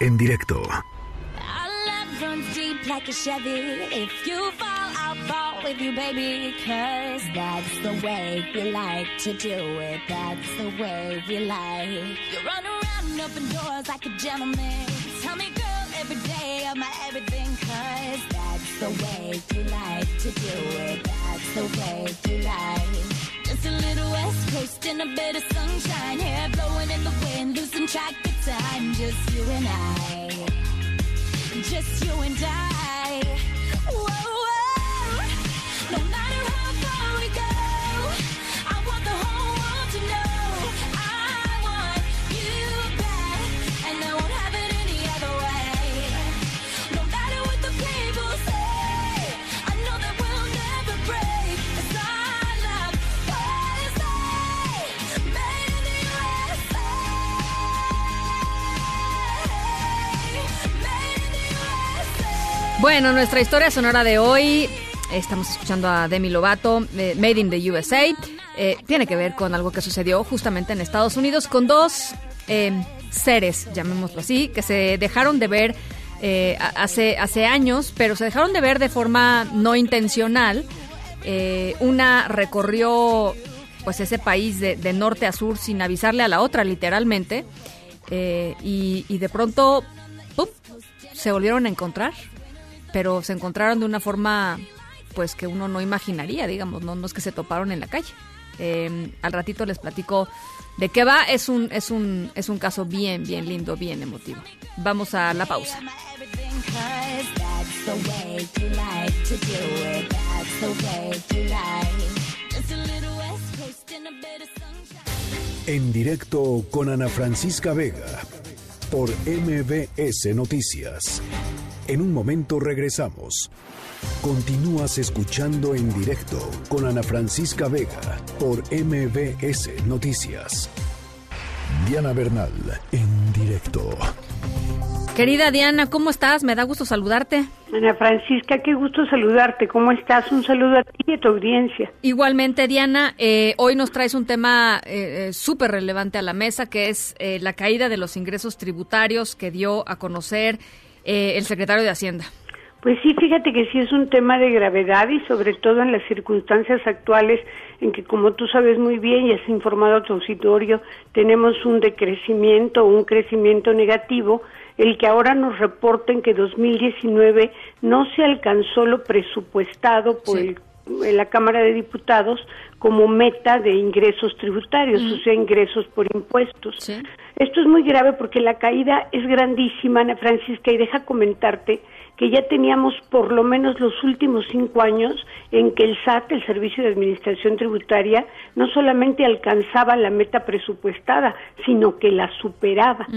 En directo, like a Chevy. If you fall, I'll fall with you, baby. Cause that's the way we like to do it. That's the way we like. You run around and open doors like a gentleman. Tell me, girl, every day of my everything. Cause that's the way you like to do it. That's the way you like. Just a little west coast and a bit of sunshine. Hair blowing in the wind, losing track of time. Just you and I just you and I. Whoa, whoa. No matter Bueno, nuestra historia sonora de hoy, estamos escuchando a Demi Lovato, eh, Made in the USA, eh, tiene que ver con algo que sucedió justamente en Estados Unidos con dos eh, seres, llamémoslo así, que se dejaron de ver eh, hace, hace años, pero se dejaron de ver de forma no intencional. Una recorrió pues ese país de, norte a sur sin avisarle a la otra, literalmente, y, de pronto se volvieron a encontrar pero se encontraron de una forma pues que uno no imaginaría, digamos, no, es que se toparon en la calle. Eh, al ratito les platico de qué va, es un, es un, es un caso bien, bien lindo, bien emotivo. Vamos a la pausa. En directo con Ana Francisca Vega por MBS Noticias. En un momento regresamos. Continúas escuchando en directo con Ana Francisca Vega por MBS Noticias. Diana Bernal en directo. Querida Diana, ¿cómo estás? Me da gusto saludarte. Ana Francisca, qué gusto saludarte. ¿Cómo estás? Un saludo a ti y a tu audiencia. Igualmente, Diana, eh, hoy nos traes un tema eh, eh, súper relevante a la mesa, que es eh, la caída de los ingresos tributarios que dio a conocer eh, el secretario de Hacienda. Pues sí, fíjate que sí es un tema de gravedad y sobre todo en las circunstancias actuales en que, como tú sabes muy bien y has informado a tu auditorio, tenemos un decrecimiento, un crecimiento negativo, el que ahora nos reporten que 2019 no se alcanzó lo presupuestado por el en la Cámara de Diputados como meta de ingresos tributarios, o sea, ingresos por impuestos. Esto es muy grave porque la caída es grandísima, Ana Francisca, y deja comentarte que ya teníamos por lo menos los últimos cinco años en que el SAT, el Servicio de Administración Tributaria, no solamente alcanzaba la meta presupuestada, sino que la superaba.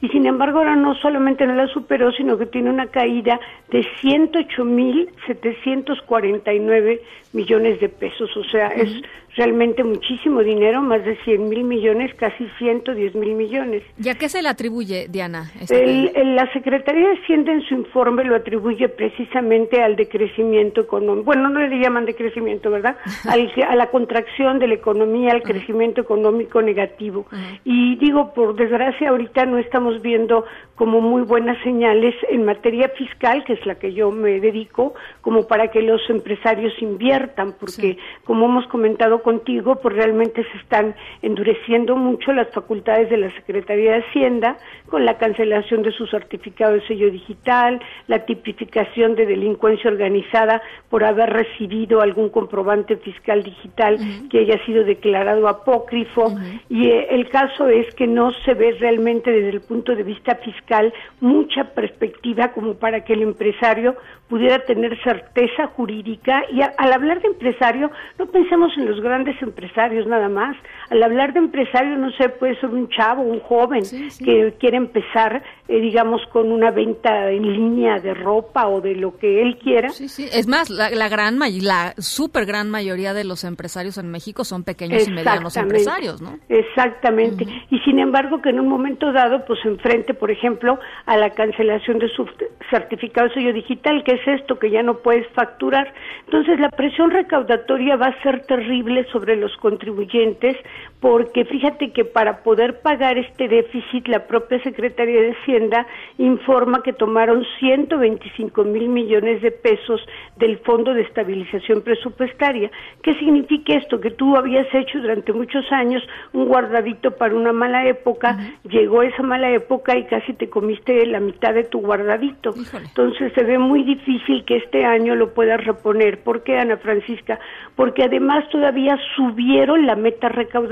Y sin embargo ahora no solamente no la superó, sino que tiene una caída de 108.749 millones de pesos. O sea, es realmente muchísimo dinero, más de 100 mil millones, casi 110 mil millones. ¿Y a qué se le atribuye, Diana? esta El- la Secretaría de Hacienda en su informe lo atribuye precisamente al decrecimiento económico. Bueno, no le llaman decrecimiento, ¿verdad? Al a la contracción de la economía, al crecimiento económico negativo. Y digo, por desgracia, ahorita no estamos viendo como muy buenas señales en materia fiscal, que es la que yo me dedico, como para que los empresarios inviertan, porque como hemos comentado contigo, pues realmente se están endureciendo mucho las facultades de la Secretaría de Hacienda con la cancelación de su certificado de sello digital, la tipificación de delincuencia organizada por haber recibido algún comprobante fiscal digital que haya sido declarado apócrifo. Y eh, el caso es que no se ve realmente desde el punto de vista fiscal mucha perspectiva como para que el empresario pudiera tener certeza jurídica y al hablar de empresario no pensemos en los grandes empresarios nada más al hablar de empresario no sé puede ser un chavo un joven que quiere empezar eh, digamos con una venta en línea de ropa o de lo que él quiera. Sí sí. Es más la, la gran la super gran mayoría de los empresarios en México son pequeños y medianos empresarios no exactamente. Y sin embargo que en un momento dado pues enfrente por ejemplo a la cancelación de su certificado de sello digital que es esto que ya no puedes facturar. Entonces la presión recaudatoria va a ser terrible sobre los contribuyentes porque fíjate que para poder pagar este déficit la propia Secretaría de Hacienda informa que tomaron 125 mil millones de pesos del Fondo de Estabilización Presupuestaria. ¿Qué significa esto? Que tú habías hecho durante muchos años un guardadito para una mala época, llegó esa mala época y casi te comiste la mitad de tu guardadito. Entonces se ve muy difícil difícil que este año lo puedas reponer. ¿Por qué, Ana Francisca? Porque además todavía subieron la meta recaudatoria.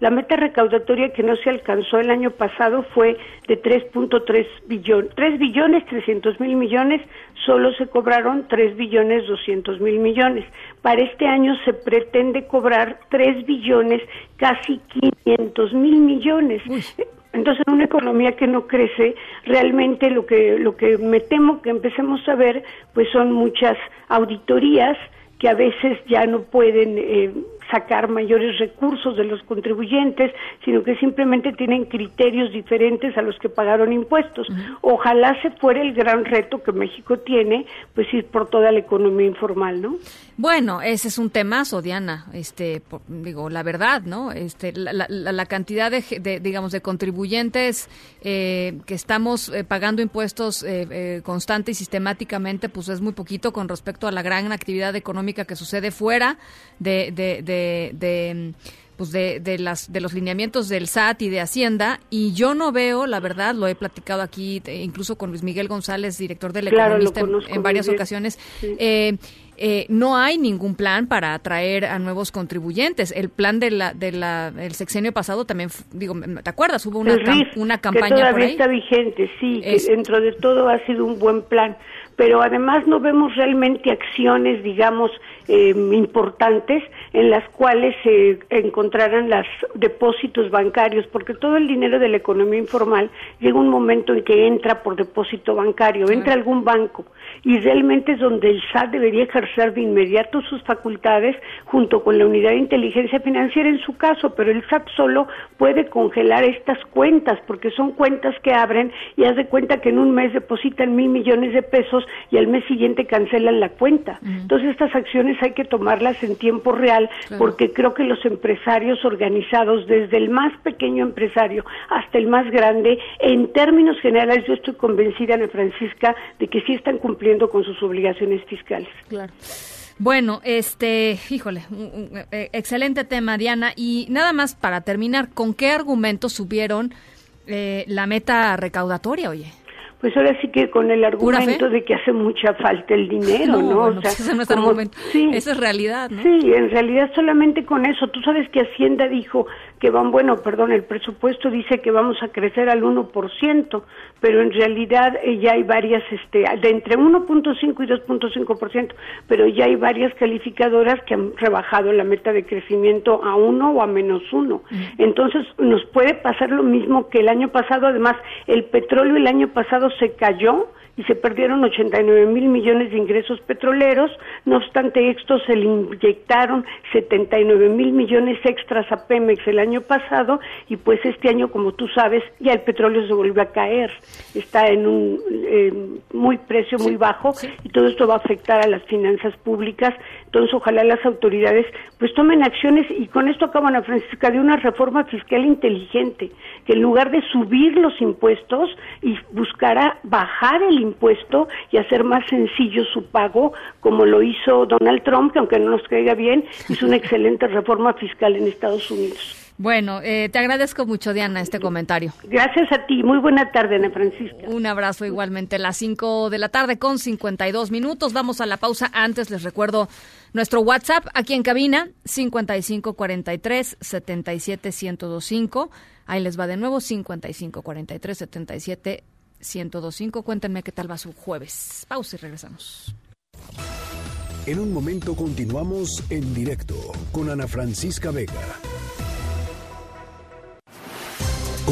La meta recaudatoria que no se alcanzó el año pasado fue de 3.3 billones, 3 billones 300 mil millones, solo se cobraron 3 billones 200 mil millones. Para este año se pretende cobrar 3 billones casi 500 mil millones. Entonces, en una economía que no crece, realmente lo que lo que me temo que empecemos a ver, pues son muchas auditorías que a veces ya no pueden eh, sacar mayores recursos de los contribuyentes, sino que simplemente tienen criterios diferentes a los que pagaron impuestos. Ojalá se fuera el gran reto que México tiene, pues ir por toda la economía informal, ¿no? Bueno, ese es un temazo, Diana. Este, digo, la verdad, ¿no? Este, la, la, cantidad de, digamos, de contribuyentes eh, que estamos eh, pagando impuestos eh, constante y sistemáticamente, pues es muy poquito con respecto a la gran actividad económica que sucede fuera de, de de, pues de, de, las, de los lineamientos del SAT y de Hacienda y yo no veo, la verdad, lo he platicado aquí incluso con Luis Miguel González, director del Economista, en, varias ocasiones, eh, eh, no hay ningún plan para atraer a nuevos contribuyentes. El plan de la, de la, el sexenio pasado también, digo, ¿te acuerdas? Hubo una, una campaña que todavía está vigente, sí, que dentro de todo ha sido un buen plan pero además no vemos realmente acciones, digamos, eh, importantes en las cuales se encontraran los depósitos bancarios, porque todo el dinero de la economía informal llega un momento en que entra por depósito bancario, entra algún banco, y realmente es donde el SAT debería ejercer de inmediato sus facultades junto con la unidad de inteligencia financiera en su caso, pero el SAT solo puede congelar estas cuentas, porque son cuentas que abren y haz de cuenta que en un mes depositan mil millones de pesos y al mes siguiente cancelan la cuenta. Entonces estas acciones hay que tomarlas en tiempo real porque creo que los empresarios organizados, desde el más pequeño empresario hasta el más grande, en términos generales yo estoy convencida, Ana Francisca, de que sí están cumpliendo con sus obligaciones fiscales. Claro. Bueno, este, híjole, eh, excelente tema, Diana. Y nada más para terminar, ¿con qué argumentos subieron eh, la meta recaudatoria, oye? pues ahora sí que con el argumento de que hace mucha falta el dinero, ¿no? o sea, pues ese no es argumento. Sí, esa es realidad, ¿no? Sí, en realidad solamente con eso. Tú sabes que Hacienda dijo que van, bueno, perdón, el presupuesto dice que vamos a crecer al 1%, pero en realidad eh, ya hay varias, este, de entre 1.5 y 2.5%, pero ya hay varias calificadoras que han rebajado la meta de crecimiento a 1 o a menos 1. Entonces, nos puede pasar lo mismo que el año pasado, además, el petróleo el año pasado se cayó y se perdieron 89 mil millones de ingresos petroleros, no obstante esto se le inyectaron 79 mil millones extras a Pemex el año pasado y pues este año como tú sabes ya el petróleo se volvió a caer, está en un eh, muy precio muy bajo y todo esto va a afectar a las finanzas públicas, entonces ojalá las autoridades pues tomen acciones y con esto acaban a Francisca de una reforma fiscal inteligente, que en lugar de subir los impuestos y buscará bajar el impuesto y hacer más sencillo su pago, como lo hizo Donald Trump, que aunque no nos caiga bien, hizo una excelente reforma fiscal en Estados Unidos. Bueno, eh, te agradezco mucho, Diana, este comentario. Gracias a ti. Muy buena tarde, Ana Francisca. Un abrazo igualmente. Las 5 de la tarde con 52 minutos. Vamos a la pausa. Antes les recuerdo nuestro WhatsApp aquí en cabina, 5543 77125. Ahí les va de nuevo, 5543 77 1025. Cuéntenme qué tal va su jueves. Pausa y regresamos. En un momento continuamos en directo con Ana Francisca Vega.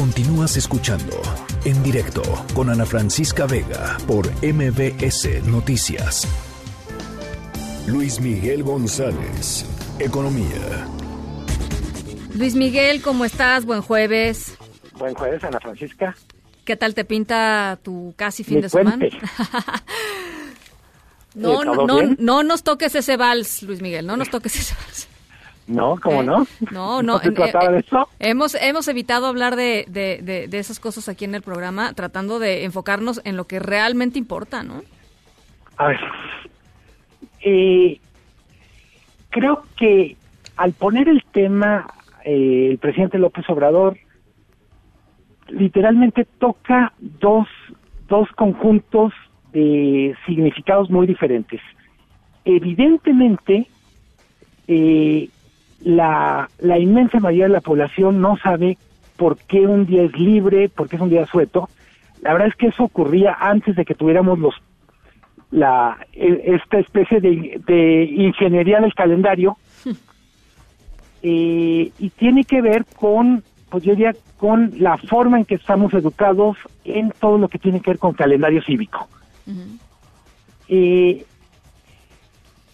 Continúas escuchando en directo con Ana Francisca Vega por MBS Noticias. Luis Miguel González, Economía. Luis Miguel, ¿cómo estás? Buen jueves. Buen jueves, Ana Francisca. ¿Qué tal te pinta tu casi fin Me de semana? no, no, ¿todo no, no nos toques ese vals, Luis Miguel, no nos toques ese vals. No, ¿cómo no? No, no. se eh, trataba eh, de eso? Hemos, hemos evitado hablar de, de, de, de esas cosas aquí en el programa, tratando de enfocarnos en lo que realmente importa, ¿no? A ver, eh, creo que al poner el tema eh, el presidente López Obrador, literalmente toca dos, dos conjuntos de significados muy diferentes. Evidentemente, eh, la, la inmensa mayoría de la población no sabe por qué un día es libre, por qué es un día sueto. La verdad es que eso ocurría antes de que tuviéramos los la e- esta especie de, de ingeniería del calendario. Eh, y tiene que ver con pues yo diría con la forma en que estamos educados en todo lo que tiene que ver con calendario cívico. Eh,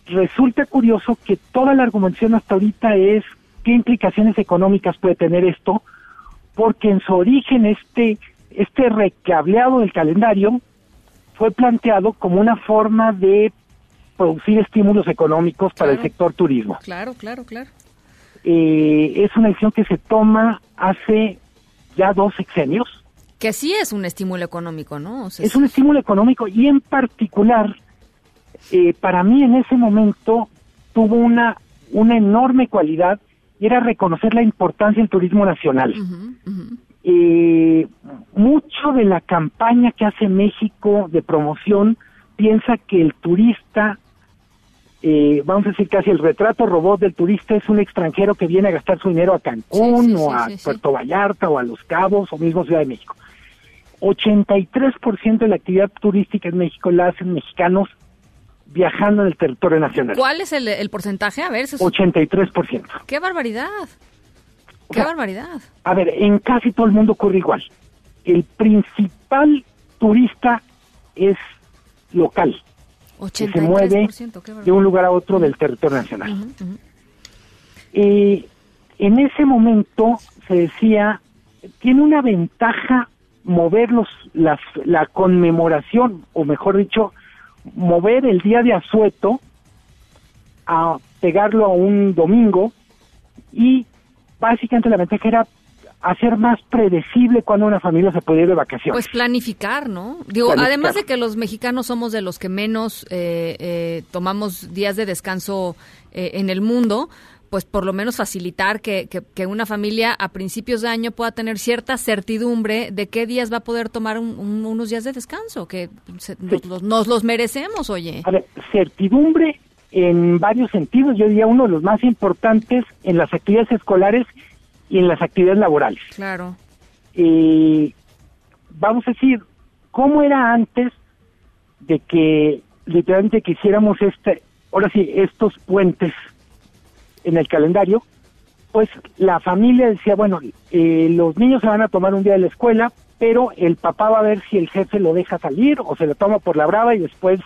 resulta curioso que toda la argumentación hasta ahorita es qué implicaciones económicas puede tener esto porque en su origen este este recableado del calendario fue planteado como una forma de producir estímulos económicos para el sector turismo. Claro, claro, claro. Eh, es una decisión que se toma hace ya dos sexenios. Que sí es un estímulo económico, ¿no? O sea, Es un estímulo económico y en particular, eh, para mí en ese momento tuvo una, una enorme cualidad y era reconocer la importancia del turismo nacional. Eh, mucho de la campaña que hace México de promoción piensa que el turista, eh, vamos a decir casi el retrato robot del turista es un extranjero que viene a gastar su dinero a Cancún Sí, sí, o sí, a. Puerto Vallarta o a Los Cabos o mismo Ciudad de México. 83% de la actividad turística en México la hacen mexicanos viajando en el territorio nacional. ¿Cuál es el, el porcentaje? A ver, eso es- 83%. ¡Qué barbaridad! ¡Qué barbaridad! A ver, en casi todo el mundo ocurre igual. El principal turista es local, que se mueve 83%, qué de un lugar a otro del territorio nacional. Ujú, ujú. Eh, en ese momento se decía, tiene una ventaja mover los, las, la conmemoración, o mejor dicho, mover el día de asueto a pegarlo a un domingo y básicamente la ventaja era hacer más predecible cuando una familia se podía ir de vacaciones. Pues planificar, ¿no? Digo, Planificar. además de que los mexicanos somos de los que menos eh, eh, tomamos días de descanso eh, en el mundo, pues por lo menos facilitar que, que, que una familia a principios de año pueda tener cierta certidumbre de qué días va a poder tomar un- un- unos días de descanso, que se- nos, los- nos los merecemos, oye. A ver, certidumbre en varios sentidos, yo diría uno de los más importantes en las actividades escolares y en las actividades laborales. Claro. Eh, vamos a decir, ¿cómo era antes de que literalmente quisiéramos este, ahora sí, estos puentes en el calendario? Pues la familia decía, bueno, eh, los niños se van a tomar un día de la escuela, pero el papá va a ver si el jefe lo deja salir o se lo toma por la brava y después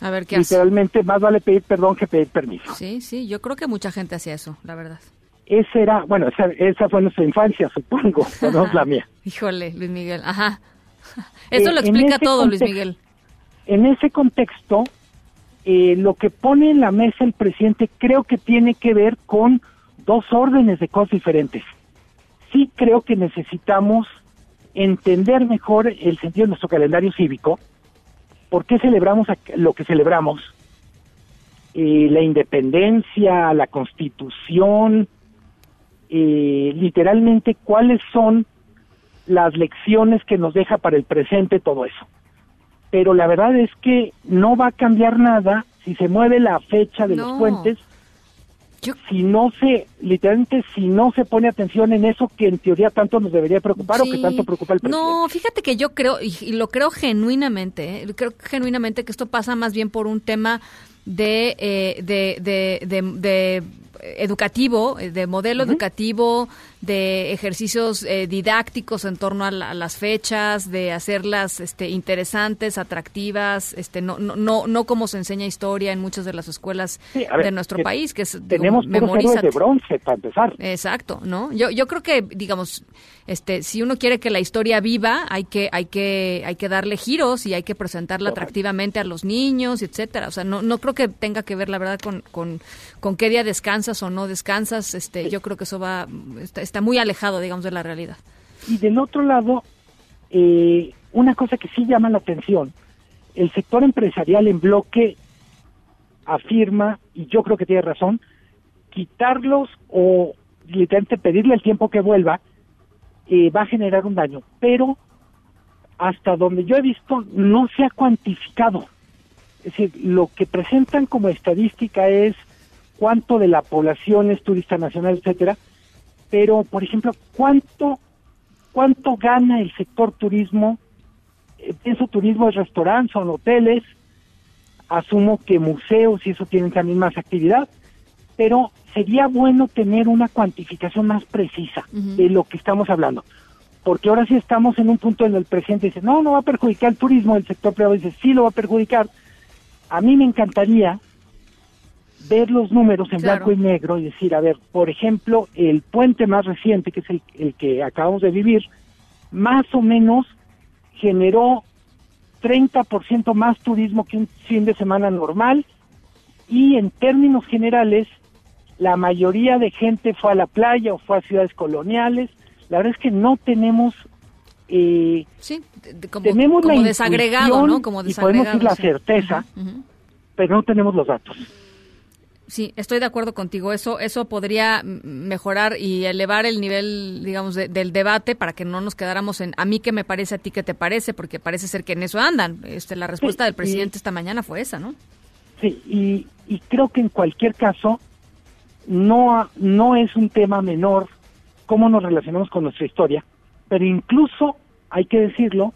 A ver qué hace. literalmente más vale pedir perdón que pedir permiso. Sí, sí, yo creo que mucha gente hacía eso, la verdad. Esa era, bueno, esa, esa fue nuestra infancia, supongo, no es la mía. Híjole, Luis Miguel, ajá. Eso Eh, lo explica todo, Luis Miguel. En ese contexto, eh, lo que pone en la mesa el presidente creo que tiene que ver con dos órdenes de cosas diferentes. Sí creo que necesitamos entender mejor el sentido de nuestro calendario cívico, por qué celebramos lo que celebramos, eh, la independencia, la constitución, eh, literalmente cuáles son las lecciones que nos deja para el presente todo eso. Pero la verdad es que no va a cambiar nada si se mueve la fecha de los puentes, si no se, literalmente, si no se pone atención en eso que en teoría tanto nos debería preocupar o que tanto preocupa al presidente. No, fíjate que yo creo, y, y lo creo genuinamente, ¿eh? creo genuinamente que esto pasa más bien por un tema de, eh, de, de, de- de educativo, eh, de modelo educativo, de ejercicios eh, didácticos en torno a, la- a las fechas, de hacerlas este, interesantes, atractivas, este, no, no, no, no como se enseña historia en muchas de las escuelas Sí, a ver, de nuestro que país, que es Tenemos memorízate. de bronce para empezar. Exacto, ¿no? Yo, yo creo que, digamos, este, si uno quiere que la historia viva, hay que, hay que, hay que darle giros y hay que presentarla atractivamente a los niños, etcétera. O sea, no, no creo que tenga que ver, la verdad, con, con, con qué día descansas o no descansas. Este, yo creo que eso va, está, está muy alejado, digamos, de la realidad. Y del otro lado, eh, una cosa que sí llama la atención, el sector empresarial en bloque afirma, y yo creo que tiene razón, quitarlos o literalmente pedirle el tiempo que vuelva eh, va a generar un daño. Pero hasta donde yo he visto no se ha cuantificado. Es decir, lo que presentan como estadística es cuánto de la población es turista nacional, etcétera, pero por ejemplo, ¿cuánto cuánto gana el sector turismo? Eh, pienso turismo es restaurantes, son hoteles, asumo que museos y eso tienen también más actividad, pero sería bueno tener una cuantificación más precisa de lo que estamos hablando. Porque ahora sí estamos en un punto en el presente dice, no, no va a perjudicar el turismo, el sector privado dice, sí lo va a perjudicar. A mí me encantaría ver los números en Claro. blanco y negro y decir, a ver, por ejemplo, el puente más reciente, que es el, el que acabamos de vivir, más o menos generó 30% más turismo que un fin de semana normal y en términos generales la mayoría de gente fue a la playa o fue a ciudades coloniales. La verdad es que no tenemos eh, Sí, como, tenemos como la desagregado, ¿no? Como y podemos desagregado. decir la sí. certeza, pero no tenemos los datos. Sí, estoy de acuerdo contigo. Eso, eso podría mejorar y elevar el nivel, digamos, de- del debate para que no nos quedáramos en a mí qué me parece, a ti qué te parece, porque parece ser que en eso andan. Este, la respuesta Sí, del presidente y- esta mañana fue esa, ¿no? Sí, y, y creo que en cualquier caso no, no es un tema menor cómo nos relacionamos con nuestra historia, pero incluso, hay que decirlo,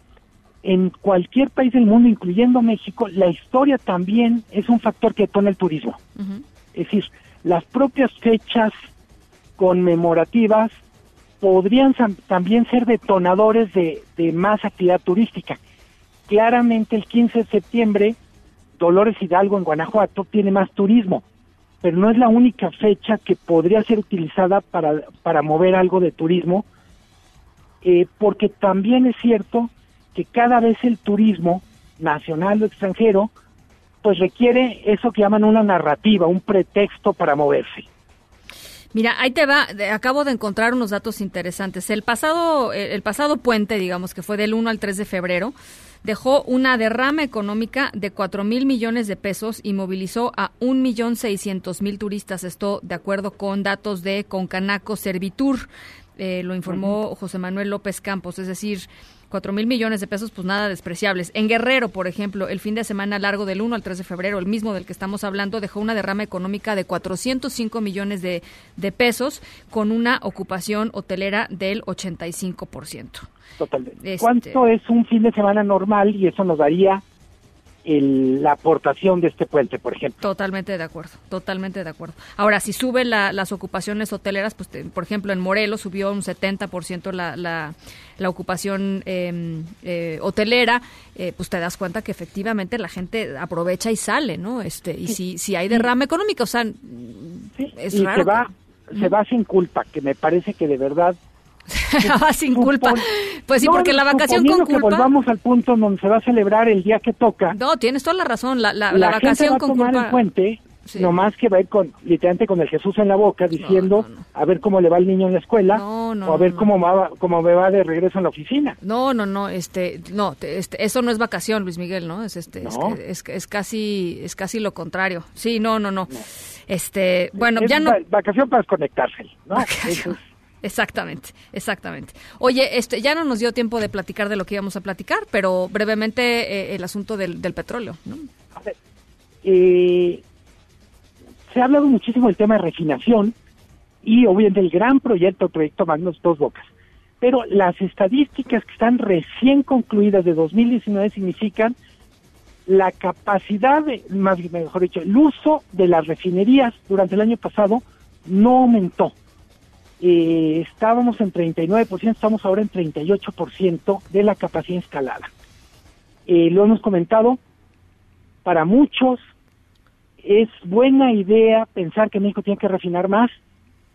en cualquier país del mundo, incluyendo México, la historia también es un factor que pone el turismo. Es decir, las propias fechas conmemorativas podrían también ser detonadores de, de más actividad turística. Claramente el 15 de septiembre, Dolores Hidalgo en Guanajuato tiene más turismo, pero no es la única fecha que podría ser utilizada para, para mover algo de turismo, eh, porque también es cierto que cada vez el turismo, nacional o extranjero, pues requiere eso que llaman una narrativa, un pretexto para moverse. Mira, ahí te va, acabo de encontrar unos datos interesantes. El pasado, el el pasado puente, digamos, que fue del 1 al 3 de febrero, dejó una derrama económica de 4 mil millones de pesos y movilizó a 1.600.000 turistas. Esto de acuerdo con datos de Concanaco Servitur. Eh, lo informó José Manuel López Campos, es decir, 4 mil millones de pesos, pues nada despreciables. En Guerrero, por ejemplo, el fin de semana largo del 1 al 3 de febrero, el mismo del que estamos hablando, dejó una derrama económica de 405 millones de, de pesos con una ocupación hotelera del 85%. Totalmente. Este- ¿Cuánto es un fin de semana normal? Y eso nos daría el- la aportación de este puente, por ejemplo. Totalmente de acuerdo, totalmente de acuerdo. Ahora, si suben la- las ocupaciones hoteleras, pues te- por ejemplo en Morelos subió un 70% la, la, la ocupación eh, eh, hotelera, eh, pues te das cuenta que efectivamente la gente aprovecha y sale, ¿no? Este Y si, si hay derrama económica, o sea, es y raro. se va, que- se va sin culpa, que me parece que de verdad... va sin culpa. Pues sí, No, porque la vacación con suponiendo que culpa... volvamos al punto donde se va a celebrar el día que toca. No, tienes toda la razón, la, la, la, la gente vacación va a con tomar culpa... el puente, nomás que va a ir con, literalmente con el Jesús en la boca, diciendo a ver cómo le va el niño en la escuela, No, no, o a ver no, cómo, va, cómo me va de regreso en la oficina. No, no, no, este, no, te- este, eso no es vacación, Luis Miguel, ¿no? Es este, es es, es casi, es casi lo contrario. Sí, no, no, no. Este, bueno, Es ya no. va- vacación para desconectarse, Exactamente, exactamente. Oye, este, ya no nos dio tiempo de platicar de lo que íbamos a platicar, pero brevemente eh, el asunto del, petróleo, ¿no? Eh, se ha hablado muchísimo del tema de refinación y obviamente el gran proyecto, proyecto Magnos Dos Bocas. Pero las estadísticas que están recién concluidas de 2019 significan la capacidad, de, más mejor dicho, el uso de las refinerías durante el año pasado no aumentó. Eh, estábamos en 39%, estamos ahora en 38% de la capacidad instalada. Eh, lo hemos comentado, para muchos es buena idea pensar que México tiene que refinar más,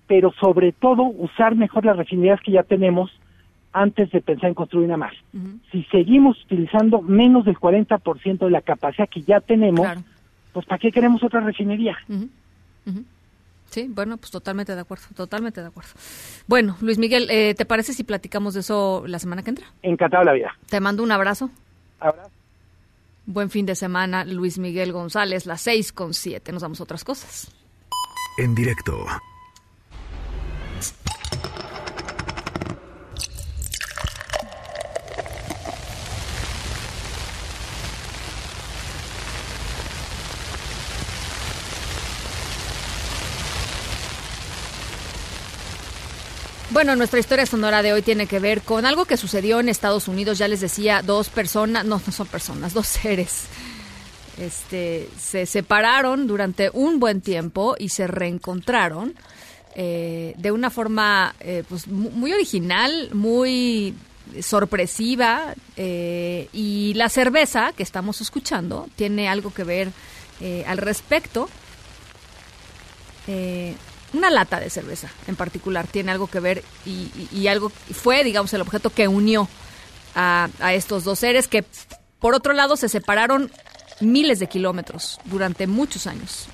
pero sobre todo usar mejor las refinerías que ya tenemos antes de pensar en construir una más. Si seguimos utilizando menos del 40% de la capacidad que ya tenemos, pues ¿para qué queremos otra refinería? Ujú. Sí, bueno, pues totalmente de acuerdo, totalmente de acuerdo. Bueno, Luis Miguel, eh, ¿te parece si platicamos de eso la semana que entra? Encantado la vida. Te mando un abrazo. Abrazo. Buen fin de semana, Luis Miguel González, las seis con siete. Nos damos otras cosas. En directo. Bueno, nuestra historia sonora de hoy tiene que ver con algo que sucedió en Estados Unidos. Ya les decía, dos personas, no, no son personas, dos seres. Este, se separaron durante un buen tiempo y se reencontraron eh, de una forma eh, pues, mu- muy original, muy sorpresiva. eh, y la cerveza que estamos escuchando tiene algo que ver al respecto. Una lata de cerveza en particular tiene algo que ver y algo fue, digamos, el objeto que unió a, a estos dos seres que, por otro lado, se separaron miles de kilómetros durante muchos años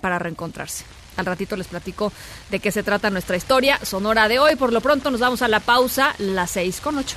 para reencontrarse. Al ratito les platico de qué se trata nuestra historia sonora de hoy. Por lo pronto nos vamos a la pausa, las seis con ocho.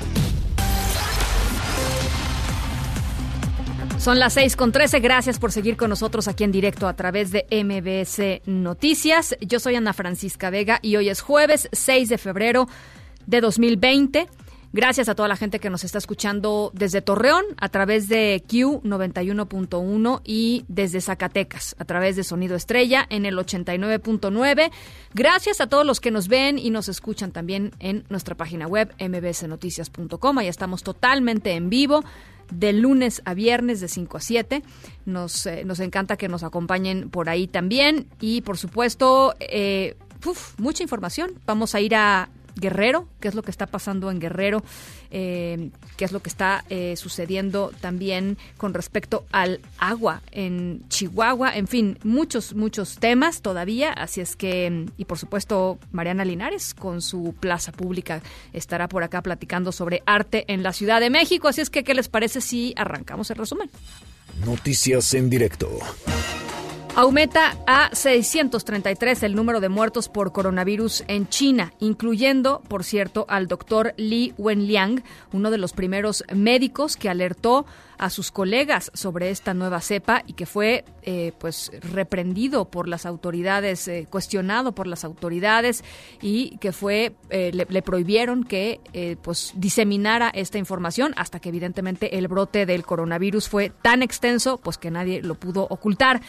Son las 6 con 13. Gracias por seguir con nosotros aquí en directo a través de MBS Noticias. Yo soy Ana Francisca Vega y hoy es jueves 6 de febrero de 2020. Gracias a toda la gente que nos está escuchando desde Torreón a través de Q91.1 y desde Zacatecas a través de Sonido Estrella en el 89.9. Gracias a todos los que nos ven y nos escuchan también en nuestra página web mbsnoticias.com. Ahí estamos totalmente en vivo de lunes a viernes de 5 a 7. Nos, eh, nos encanta que nos acompañen por ahí también. Y por supuesto, eh, mucha información. Vamos a ir a Guerrero, qué es lo que está pasando en Guerrero, eh, qué es lo que está eh, sucediendo también con respecto al agua en Chihuahua, en fin, muchos, muchos temas todavía, así es que, y por supuesto, Mariana Linares con su plaza pública estará por acá platicando sobre arte en la Ciudad de México, así es que, ¿qué les parece si arrancamos el resumen? Noticias en directo. Aumenta a 633 el número de muertos por coronavirus en China, incluyendo, por cierto, al doctor Li Wenliang, uno de los primeros médicos que alertó a sus colegas sobre esta nueva cepa y que fue eh, pues reprendido por las autoridades, eh, cuestionado por las autoridades y que fue eh, le, le, prohibieron que pues diseminara esta información hasta que evidentemente el brote del coronavirus fue tan extenso pues que nadie lo pudo ocultar.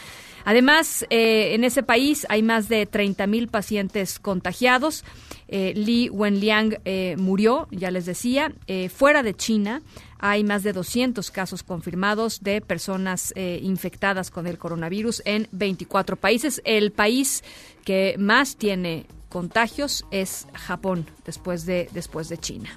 Además, eh, en ese país hay más de 30 mil pacientes contagiados. Eh, Li Wenliang eh, murió, ya les decía. Eh, fuera de China hay más de 200 casos confirmados de personas eh, infectadas con el coronavirus en 24 países. El país que más tiene contagios es Japón, después de, después de China.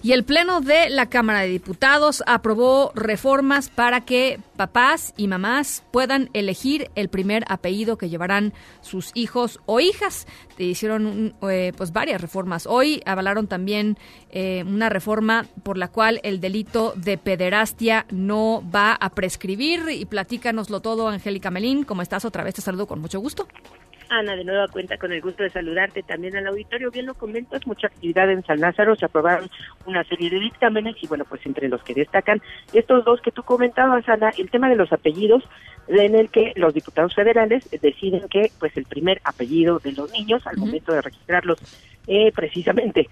Y el Pleno de la Cámara de Diputados aprobó reformas para que papás y mamás puedan elegir el primer apellido que llevarán sus hijos o hijas. Hicieron eh, pues varias reformas. Hoy avalaron también eh, una reforma por la cual el delito de pederastia no va a prescribir. Y platícanoslo todo, Angélica Melín. ¿Cómo estás? Otra vez te saludo con mucho gusto. Ana, de nueva cuenta con el gusto de saludarte también al auditorio. Bien lo comentas, mucha actividad en San Lázaro, se aprobaron una serie de dictámenes y bueno, pues entre los que destacan estos dos que tú comentabas, Ana, el tema de los apellidos, en el que los diputados federales deciden que pues el primer apellido de los niños al momento de registrarlos eh, precisamente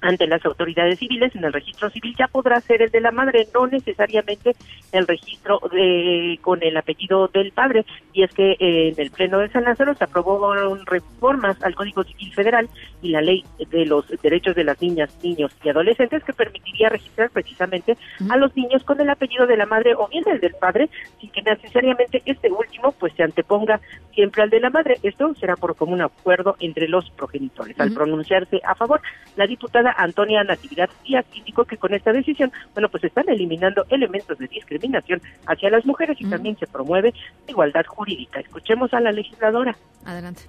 ante las autoridades civiles en el registro civil ya podrá ser el de la madre, no necesariamente el registro de con el apellido del padre. Y es que eh, en el Pleno de San Lázaro se aprobó reformas al Código Civil Federal y la Ley de los Derechos de las Niñas, Niños y Adolescentes que permitiría registrar precisamente a los niños con el apellido de la madre o bien el del padre, sin que necesariamente este último pues se anteponga siempre al de la madre. Esto será por común acuerdo entre los progenitores. Al pronunciarse a favor, la diputada Antonia Natividad Díaz indicó que con esta decisión, bueno, pues están eliminando elementos de discriminación hacia las mujeres y también se promueve igualdad jurídica. Escuchemos a la legisladora. Adelante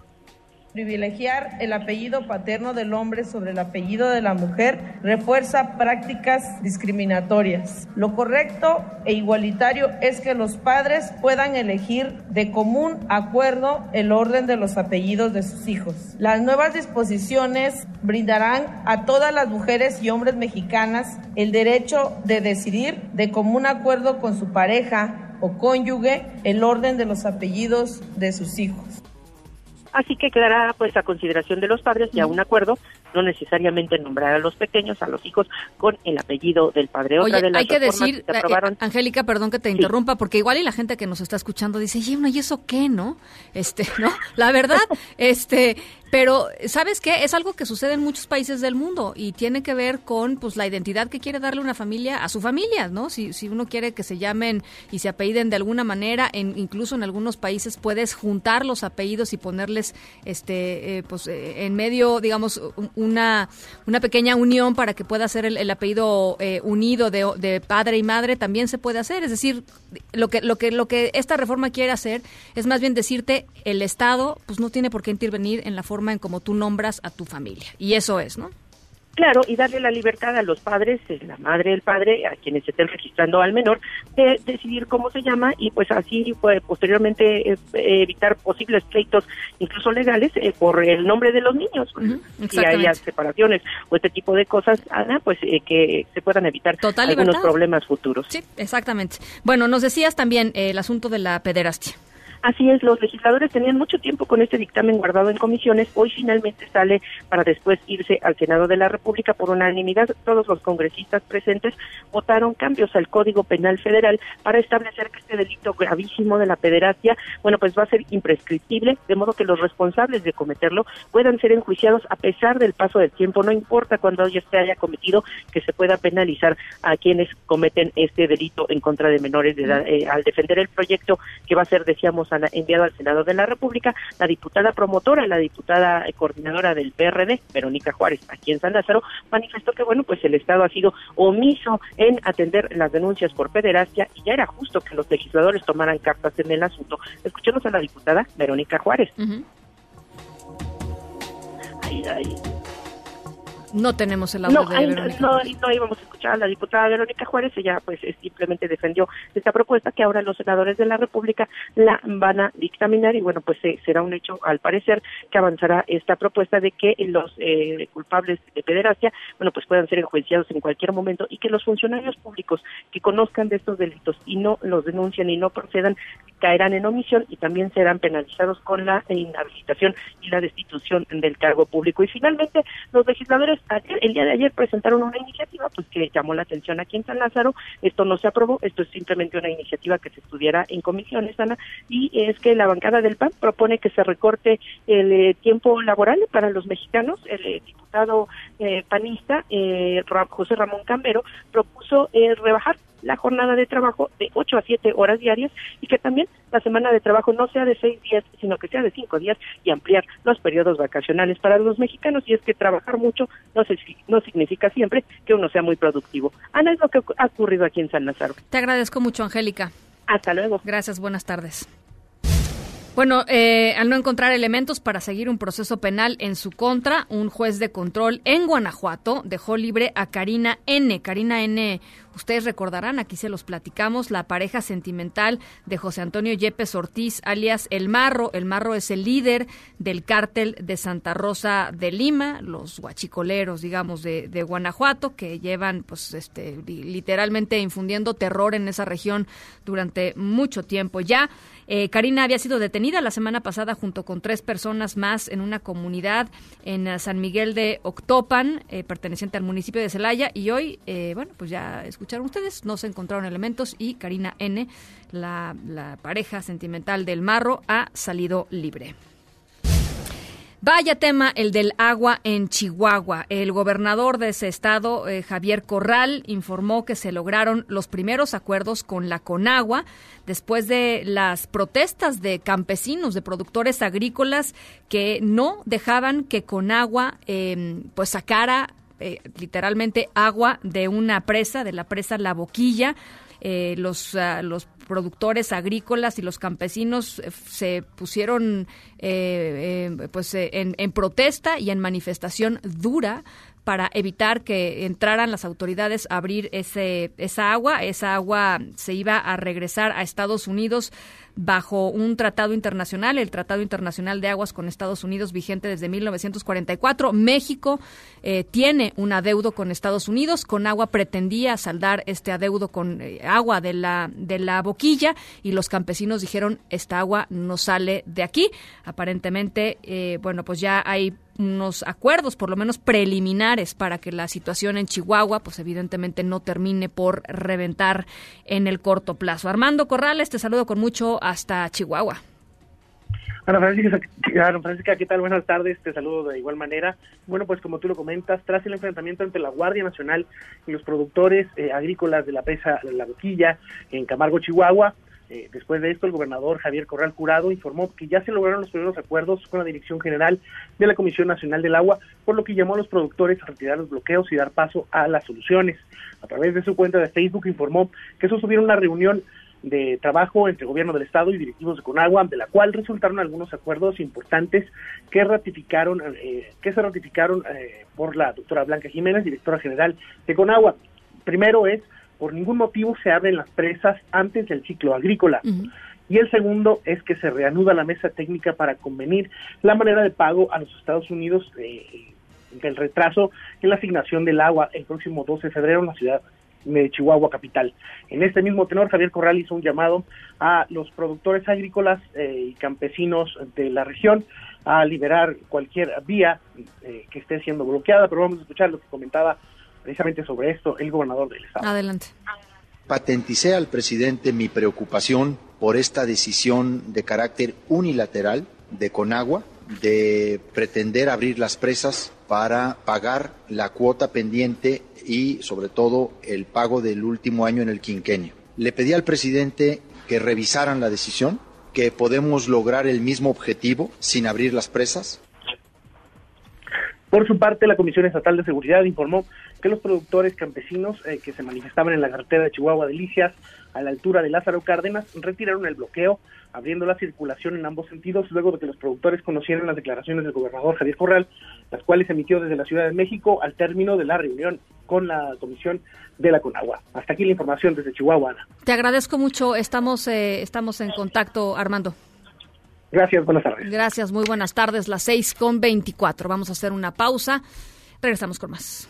privilegiar el apellido paterno del hombre sobre el apellido de la mujer refuerza prácticas discriminatorias. Lo correcto e igualitario es que los padres puedan elegir de común acuerdo el orden de los apellidos de sus hijos. Las nuevas disposiciones brindarán a todas las mujeres y hombres mexicanas el derecho de decidir de común acuerdo con su pareja o cónyuge el orden de los apellidos de sus hijos. Así que quedará pues a consideración de los padres y a un acuerdo, no necesariamente nombrar a los pequeños, a los hijos, con el apellido del padre. Oye, hay que decir, eh, eh, Angélica, perdón que te interrumpa, porque igual y la gente que nos está escuchando dice, ¿y eso qué, no? Este, ¿no? La verdad, este, pero, ¿sabes qué? Es algo que sucede en muchos países del mundo y tiene que ver con pues la identidad que quiere darle una familia a su familia, ¿no? Si, si uno quiere que se llamen y se apelliden de alguna manera, en, incluso en algunos países puedes juntar los apellidos y ponerles este eh, pues eh, en medio, digamos, una, una pequeña unión para que pueda ser el, apellido eh, unido de, de padre y madre, también se puede hacer. Es decir, lo que, lo que, lo que esta reforma quiere hacer es más bien decirte el Estado pues no tiene por qué intervenir en la forma en cómo tú nombras a tu familia. Y eso es, ¿no? Claro, y darle la libertad a los padres, eh, la madre, el padre, a quienes estén registrando al menor, de decidir cómo se llama y pues así pues, posteriormente eh, evitar posibles pleitos, incluso legales, eh, por el nombre de los niños. si haya separaciones o este tipo de cosas, Ana, pues que se puedan evitar algunos problemas futuros. Sí, exactamente. Bueno, nos decías también el asunto de la pederastia. Así es, los legisladores tenían mucho tiempo con este dictamen guardado en comisiones. Hoy finalmente sale para después irse al Senado de la República por unanimidad. Todos los congresistas presentes votaron cambios al Código Penal Federal para establecer que este delito gravísimo de la pederastia, bueno, pues va a ser imprescriptible, de modo que los responsables de cometerlo puedan ser enjuiciados a pesar del paso del tiempo. No importa cuando ya se haya cometido, que se pueda penalizar a quienes cometen este delito en contra de menores de edad. Eh, al defender el proyecto que va a ser, decíamos, enviado al Senado de la República, la diputada promotora, la diputada coordinadora del PRD, Verónica Juárez, aquí en San Lázaro, manifestó que, bueno, pues el Estado ha sido omiso en atender las denuncias por pederastia y ya era justo que los legisladores tomaran cartas en el asunto. Escuchemos a la diputada Verónica Juárez. No tenemos el audio no, de Verónica. No, no íbamos a escuchar a la diputada Verónica Juárez, ella pues simplemente defendió esta propuesta que ahora los senadores de la República la van a dictaminar y bueno, pues será un hecho al parecer que avanzará esta propuesta de que los eh, culpables de pederastia, bueno, pues puedan ser enjuiciados en cualquier momento y que los funcionarios públicos que conozcan de estos delitos y no los denuncian y no procedan caerán en omisión y también serán penalizados con la inhabilitación y la destitución del cargo público. Y finalmente, los legisladores el día de ayer presentaron una iniciativa pues que llamó la atención aquí en San Lázaro. Esto no se aprobó, esto es simplemente una iniciativa que se estudiará en comisiones, Ana, y es que la bancada del PAN propone que se recorte el eh, tiempo laboral para los mexicanos. El eh, diputado eh, panista José Ramón Cambero propuso rebajar la jornada de trabajo de 8 a 7 horas diarias y que también la semana de trabajo no sea de 6 días, sino que sea de 5 días y ampliar los periodos vacacionales para los mexicanos. Y es que trabajar mucho no, se, no significa siempre que uno sea muy productivo. Ana, es lo que ha ocurrido aquí en San Lázaro. Te agradezco mucho, Angélica. Hasta luego. Gracias, buenas tardes. Bueno, eh, al no encontrar elementos para seguir un proceso penal en su contra, un juez de control en Guanajuato dejó libre a Karina N. Karina N, ustedes recordarán, aquí se los platicamos, la pareja sentimental de José Antonio Yepes Ortiz, alias El Marro. El Marro es el líder del cártel de Santa Rosa de Lima, los guachicoleros, digamos, de, de Guanajuato, que llevan, pues, este, literalmente infundiendo terror en esa región durante mucho tiempo ya. Eh, Karina había sido detenida la semana pasada junto con tres personas más en una comunidad en eh, San Miguel de Octopan, eh, perteneciente al municipio de Celaya, y hoy, bueno, pues ya escucharon ustedes, no se encontraron elementos y Karina N., la, la pareja sentimental del Marro, ha salido libre. Vaya tema el del agua en Chihuahua. El gobernador de ese estado, eh, Javier Corral, informó que se lograron los primeros acuerdos con la Conagua después de las protestas de campesinos, de productores agrícolas que no dejaban que Conagua eh, pues sacara eh, literalmente agua de una presa, de la presa La Boquilla. Eh, los, ah, los productores agrícolas y los campesinos eh, se pusieron pues en, en, protesta y en manifestación dura para evitar que entraran las autoridades a abrir ese, esa agua. Esa agua se iba a regresar a Estados Unidos bajo un tratado internacional, el Tratado Internacional de Aguas con Estados Unidos vigente desde 1944. México eh, tiene un adeudo con Estados Unidos. Con agua pretendía saldar este adeudo con eh, agua de la, de la boquilla y los campesinos dijeron esta agua no sale de aquí. Aparentemente, eh, bueno, pues ya hay unos acuerdos, por lo menos preliminares, para que la situación en Chihuahua, pues evidentemente no termine por reventar en el corto plazo. Armando Corrales, te saludo con mucho hasta Chihuahua. Ana Francisca, ¿qué tal? Buenas tardes, te saludo de igual manera. Bueno, pues como tú lo comentas, tras el enfrentamiento entre la Guardia Nacional y los productores eh, agrícolas de la pesa La Boquilla en Camargo, Chihuahua, eh, después de esto, el gobernador Javier Corral Curado informó que ya se lograron los primeros acuerdos con la Dirección General de la Comisión Nacional del Agua, por lo que llamó a los productores a retirar los bloqueos y dar paso a las soluciones. A través de su cuenta de Facebook informó que sostuvieron una reunión de trabajo entre gobierno del estado y directivos de Conagua, de la cual resultaron algunos acuerdos importantes que ratificaron, eh, que se ratificaron eh, por la doctora Blanca Jiménez, directora general de Conagua. Primero es por ningún motivo se abren las presas antes del ciclo agrícola. Y el segundo es que se reanuda la mesa técnica para convenir la manera de pago a los Estados Unidos eh, del retraso en la asignación del agua el próximo 12 de febrero en la ciudad de Chihuahua capital. En este mismo tenor, Javier Corral hizo un llamado a los productores agrícolas eh, y campesinos de la región a liberar cualquier vía eh, que esté siendo bloqueada, pero vamos a escuchar lo que comentaba precisamente sobre esto el gobernador del estado. Adelante. Patenticé al presidente mi preocupación por esta decisión de carácter unilateral de Conagua de pretender abrir las presas para pagar la cuota pendiente y sobre todo el pago del último año en el quinquenio. Le pedí al presidente que revisaran la decisión, que podemos lograr el mismo objetivo sin abrir las presas. Por su parte, la Comisión Estatal de Seguridad informó que los productores campesinos eh, que se manifestaban en la carretera de Chihuahua Delicias a la altura de Lázaro Cárdenas retiraron el bloqueo, abriendo la circulación en ambos sentidos luego de que los productores conocieran las declaraciones del gobernador Javier Corral, las cuales emitió desde la Ciudad de México al término de la reunión con la Comisión de la Conagua. Hasta aquí la información desde Chihuahua. Te agradezco mucho, estamos, eh, estamos en contacto, Armando. Gracias, buenas tardes. Gracias, muy buenas tardes, las seis con veinticuatro. Vamos a hacer una pausa. Regresamos con más.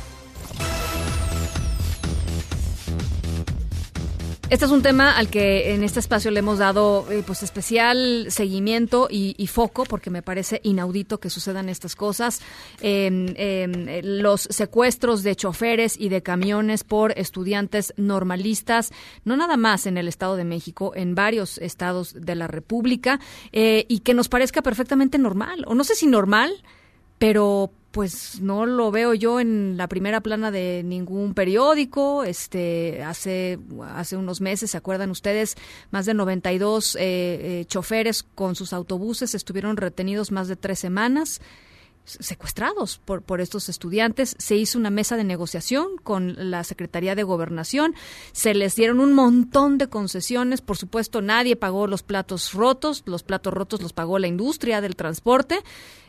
Este es un tema al que en este espacio le hemos dado eh, pues especial seguimiento y, foco porque me parece inaudito que sucedan estas cosas. Eh, eh, los secuestros de choferes y de camiones por estudiantes normalistas, no nada más en el Estado de México, en varios estados de la República, eh, y que nos parezca perfectamente normal, o no sé si normal, pero pues no lo veo yo en la primera plana de ningún periódico. Este, hace, hace unos meses, ¿se acuerdan ustedes? Más de 92 eh, eh, choferes con sus autobuses estuvieron retenidos más de tres semanas secuestrados por, por estos estudiantes. Se hizo una mesa de negociación con la Secretaría de Gobernación. Se les dieron un montón de concesiones. Por supuesto, nadie pagó los platos rotos. Los platos rotos los pagó la industria del transporte.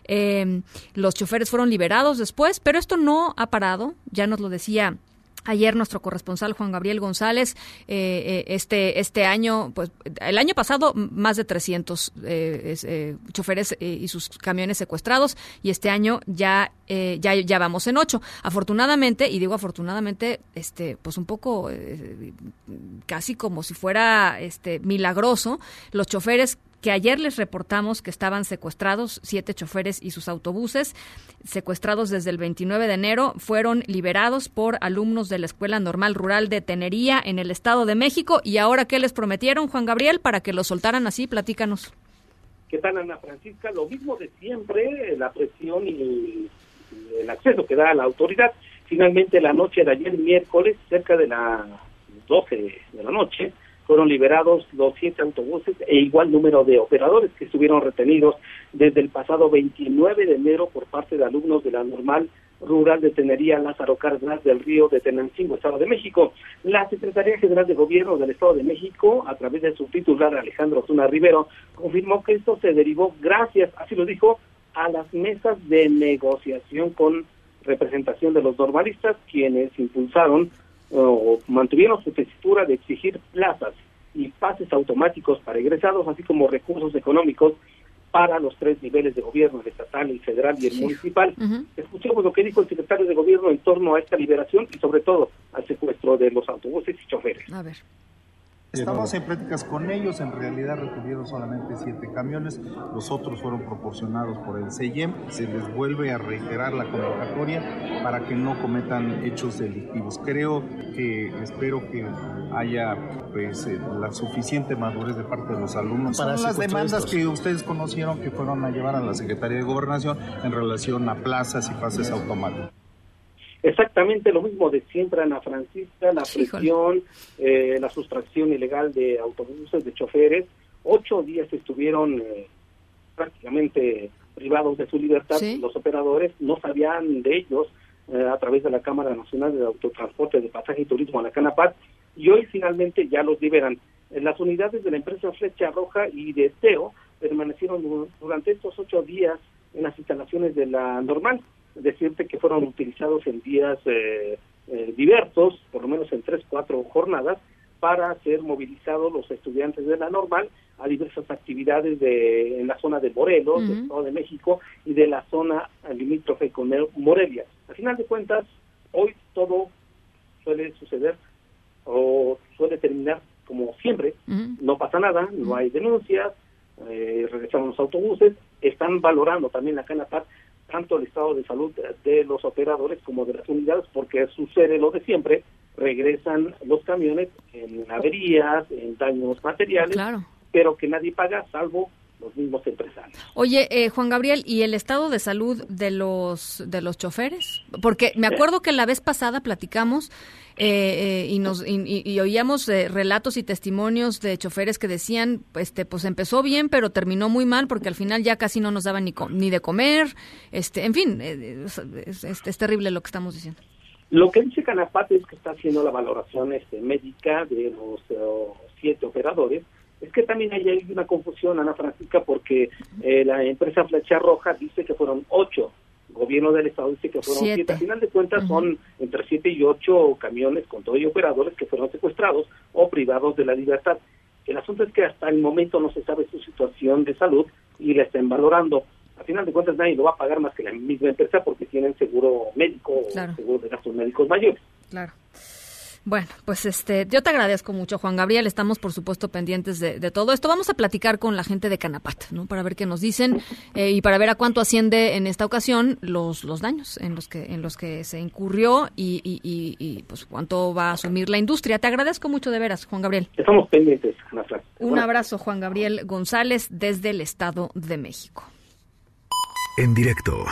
Eh, los choferes fueron liberados después, pero esto no ha parado. Ya nos lo decía Ayer nuestro corresponsal Juan Gabriel González, eh, este este año, pues el año pasado más de 300 eh, eh, choferes y sus camiones secuestrados y este año ya ya ya vamos en ocho. Afortunadamente y digo afortunadamente, este pues un poco casi como si fuera este milagroso, los choferes que ayer les reportamos que estaban secuestrados, siete choferes y sus autobuses, secuestrados desde el 29 de enero, fueron liberados por alumnos de la Escuela Normal Rural de Tenería en el Estado de México. ¿Y ahora qué les prometieron, Juan Gabriel, para que los soltaran así? Platícanos. ¿Qué tal, Ana Francisca? Lo mismo de siempre, la presión y el acceso que da la autoridad. Finalmente, la noche de ayer, miércoles, cerca de las 12 de la noche, fueron liberados los siete autobuses e igual número de operadores que estuvieron retenidos desde el pasado 29 de enero por parte de alumnos de la normal rural de Tenería Lázaro Cárdenas del Río de Tenancingo, Estado de México. La Secretaría General de Gobierno del Estado de México, a través de su titular Alejandro Zuna Rivero, confirmó que esto se derivó gracias, así lo dijo, a las mesas de negociación con representación de los normalistas, quienes impulsaron o mantuvieron su tesitura de exigir plazas y pases automáticos para egresados, así como recursos económicos para los tres niveles de gobierno, el estatal, el federal y el municipal. Escuchemos lo que dijo el secretario de gobierno en torno a esta liberación y sobre todo al secuestro de los autobuses y choferes. A ver. Estamos en pláticas con ellos, en realidad retuvieron solamente siete camiones, los otros fueron proporcionados por el CEIEM, se les vuelve a reiterar la convocatoria para que no cometan hechos delictivos. Creo que, espero que haya pues eh, la suficiente madurez de parte de los alumnos para las demandas que ustedes conocieron que fueron a llevar a la Secretaría de Gobernación en relación a plazas y pases automáticos. Exactamente lo mismo de siempre, Ana Francisca, la presión, eh, la sustracción ilegal de autobuses, de choferes. Ocho días estuvieron eh, prácticamente privados de su libertad. Los operadores no sabían de ellos eh, a través de la Cámara Nacional de Autotransporte de Pasaje y Turismo, la CANAPAT, y hoy finalmente ya los liberan. las unidades de la empresa Flecha Roja y de TEO permanecieron durante estos ocho días en las instalaciones de la normal decirte que fueron utilizados en días eh, eh, diversos, por lo menos en tres, cuatro jornadas, para ser movilizados los estudiantes de la normal a diversas actividades de, en la zona de Morelos, del Estado de México y de la zona limítrofe con Morelia. Al final de cuentas, hoy todo suele suceder o suele terminar como siempre, no pasa nada, no hay denuncias, eh, regresaron los autobuses, están valorando también la Canapat tanto el estado de salud de los operadores como de las unidades, porque sucede lo de siempre, regresan los camiones en averías, en daños materiales, pero que nadie paga salvo los mismos empresarios. Oye, eh, Juan Gabriel, ¿y el estado de salud de los de los choferes? Porque me acuerdo que la vez pasada platicamos eh, eh, y nos y, oíamos relatos y testimonios de choferes que decían, este, pues empezó bien, pero terminó muy mal porque al final ya casi no nos daban ni ni de comer, este, en fin, es, es, terrible lo que estamos diciendo. Lo que dice Canapate es que está haciendo la valoración este, médica de los siete operadores es que también hay una confusión, Ana Francisca, porque eh, la empresa Flecha Roja dice que fueron ocho, gobierno del estado dice que fueron siete. Al final de cuentas son entre siete y ocho camiones con todo y operadores que fueron secuestrados o privados de la libertad. El asunto es que hasta el momento no se sabe su situación de salud y la están valorando. Al final de cuentas nadie lo va a pagar más que la misma empresa porque tienen seguro médico o seguro de gastos médicos mayores. Claro. Bueno, pues este, yo te agradezco mucho, Juan Gabriel. Estamos, por supuesto, pendientes de, de todo esto. Vamos a platicar con la gente de Canapat, ¿no? Para ver qué nos dicen eh, y para ver a cuánto asciende en esta ocasión los, los daños en los que en los que se incurrió y, y, y, y, pues cuánto va a asumir la industria. Te agradezco mucho de veras, Juan Gabriel. Estamos pendientes, Ana. Un abrazo, Juan Gabriel González, desde el Estado de México. En directo.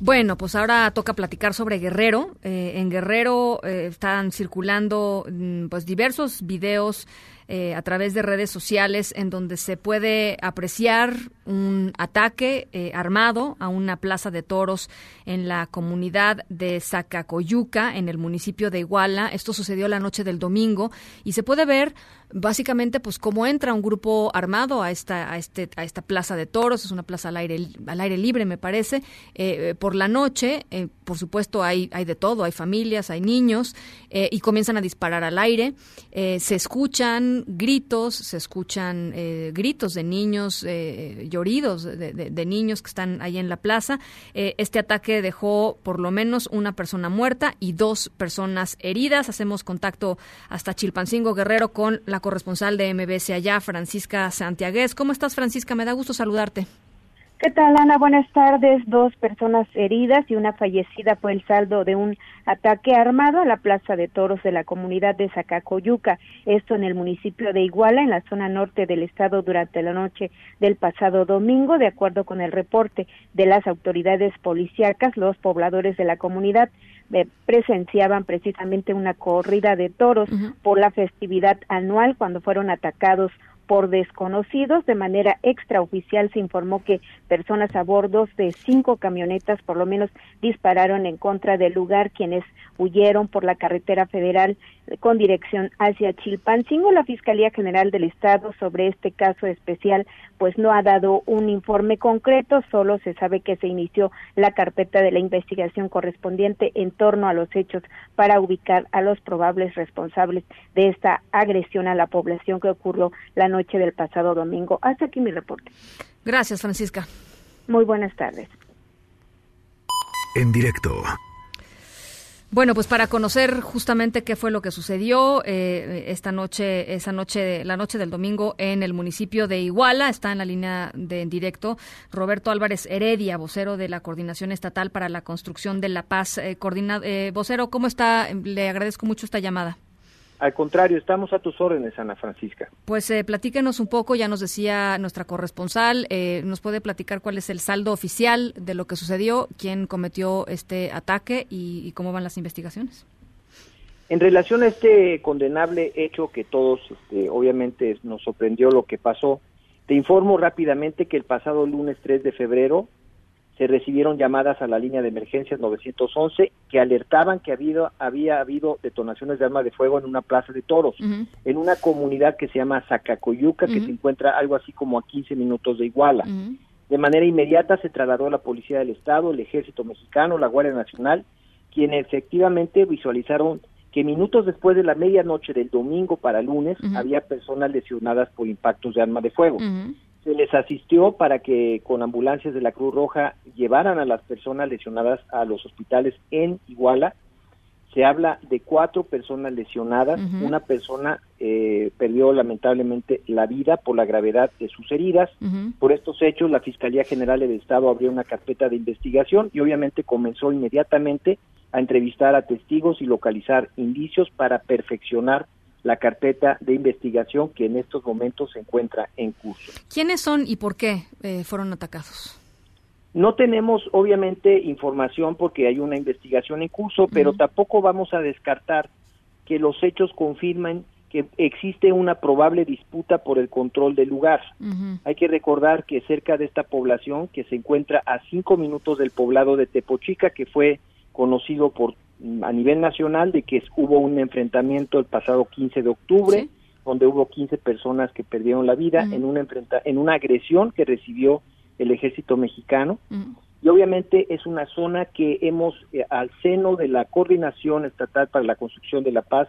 Bueno, pues ahora toca platicar sobre Guerrero. Eh, en Guerrero eh, están circulando mm, pues diversos videos eh, a través de redes sociales en donde se puede apreciar un ataque eh, armado a una plaza de toros en la comunidad de Zacacoyuca, en el municipio de Iguala. Esto sucedió la noche del domingo y se puede ver básicamente pues cómo entra un grupo armado a esta a este a esta plaza de toros. Es una plaza al aire al aire libre me parece. Eh, eh, por la noche por supuesto hay hay de todo. Hay familias hay niños y comienzan a disparar al aire. Se escuchan gritos se escuchan gritos de niños eh, de, de- de niños que están ahí en la plaza Eh, este ataque dejó por lo menos una persona muerta y dos personas heridas hacemos contacto hasta Chilpancingo Guerrero con la corresponsal de MBS allá, Francisca Santiagués. ¿Cómo estás, Francisca? Me da gusto saludarte. ¿Qué tal, Ana? Buenas tardes. Dos personas heridas y una fallecida fue el saldo de un ataque armado a la Plaza de Toros de la comunidad de Zacacoyuca, esto en el municipio de Iguala, en la zona norte del estado, durante la noche del pasado domingo. De acuerdo con el reporte de las autoridades policíacas, los pobladores de la comunidad eh, presenciaban precisamente una corrida de toros por la festividad anual cuando fueron atacados por desconocidos. De manera extraoficial se informó que personas a bordo de cinco camionetas por lo menos dispararon en contra del lugar, quienes huyeron por la carretera federal con dirección hacia Chilpancingo. La Fiscalía General del Estado sobre este caso especial pues no ha dado un informe concreto, solo se sabe que se inició la carpeta de la investigación correspondiente en torno a los hechos para ubicar a los probables responsables de esta agresión a la población que ocurrió la noche del pasado domingo. Hasta aquí mi reporte. Gracias, Francisca. Muy buenas tardes. En directo. Bueno, pues para conocer justamente qué fue lo que sucedió eh, esta noche, esa noche, la noche del domingo en el municipio de Iguala, está en la línea de en directo Roberto Álvarez Heredia, vocero de la Coordinación Estatal para la Construcción de la Paz. Eh, coordina- eh, vocero, ¿cómo está? Le agradezco mucho esta llamada. Al contrario, estamos a tus órdenes, Ana Francisca. Pues eh, platíquenos un poco, ya nos decía nuestra corresponsal, eh, nos puede platicar cuál es el saldo oficial de lo que sucedió, quién cometió este ataque y, y cómo van las investigaciones. En relación a este condenable hecho que todos, este, obviamente, nos sorprendió lo que pasó, te informo rápidamente que el pasado lunes 3 de febrero se recibieron llamadas a la línea de emergencias 911 que alertaban que había, había habido detonaciones de armas de fuego en una plaza de toros, en una comunidad que se llama Zacacoyuca, que se encuentra algo así como a 15 minutos de Iguala. De manera inmediata se trasladó a la Policía del Estado, el Ejército Mexicano, la Guardia Nacional, quienes efectivamente visualizaron que minutos después de la medianoche del domingo para lunes había personas lesionadas por impactos de arma de fuego. Se les asistió para que con ambulancias de la Cruz Roja llevaran a las personas lesionadas a los hospitales en Iguala. Se habla de cuatro personas lesionadas. Una persona eh, perdió lamentablemente la vida por la gravedad de sus heridas. Por estos hechos, la Fiscalía General del Estado abrió una carpeta de investigación y obviamente comenzó inmediatamente a entrevistar a testigos y localizar indicios para perfeccionar la carpeta de investigación que en estos momentos se encuentra en curso. ¿Quiénes son y por qué eh, fueron atacados? No tenemos obviamente información porque hay una investigación en curso, pero tampoco vamos a descartar que los hechos confirman que existe una probable disputa por el control del lugar. Hay que recordar que cerca de esta población, que se encuentra a cinco minutos del poblado de Tepochica, que fue conocido por a nivel nacional de que hubo un enfrentamiento el pasado 15 de octubre, donde hubo 15 personas que perdieron la vida en una enfrenta en una agresión que recibió el ejército mexicano. Y obviamente es una zona que hemos, eh, al seno de la Coordinación Estatal para la Construcción de la Paz,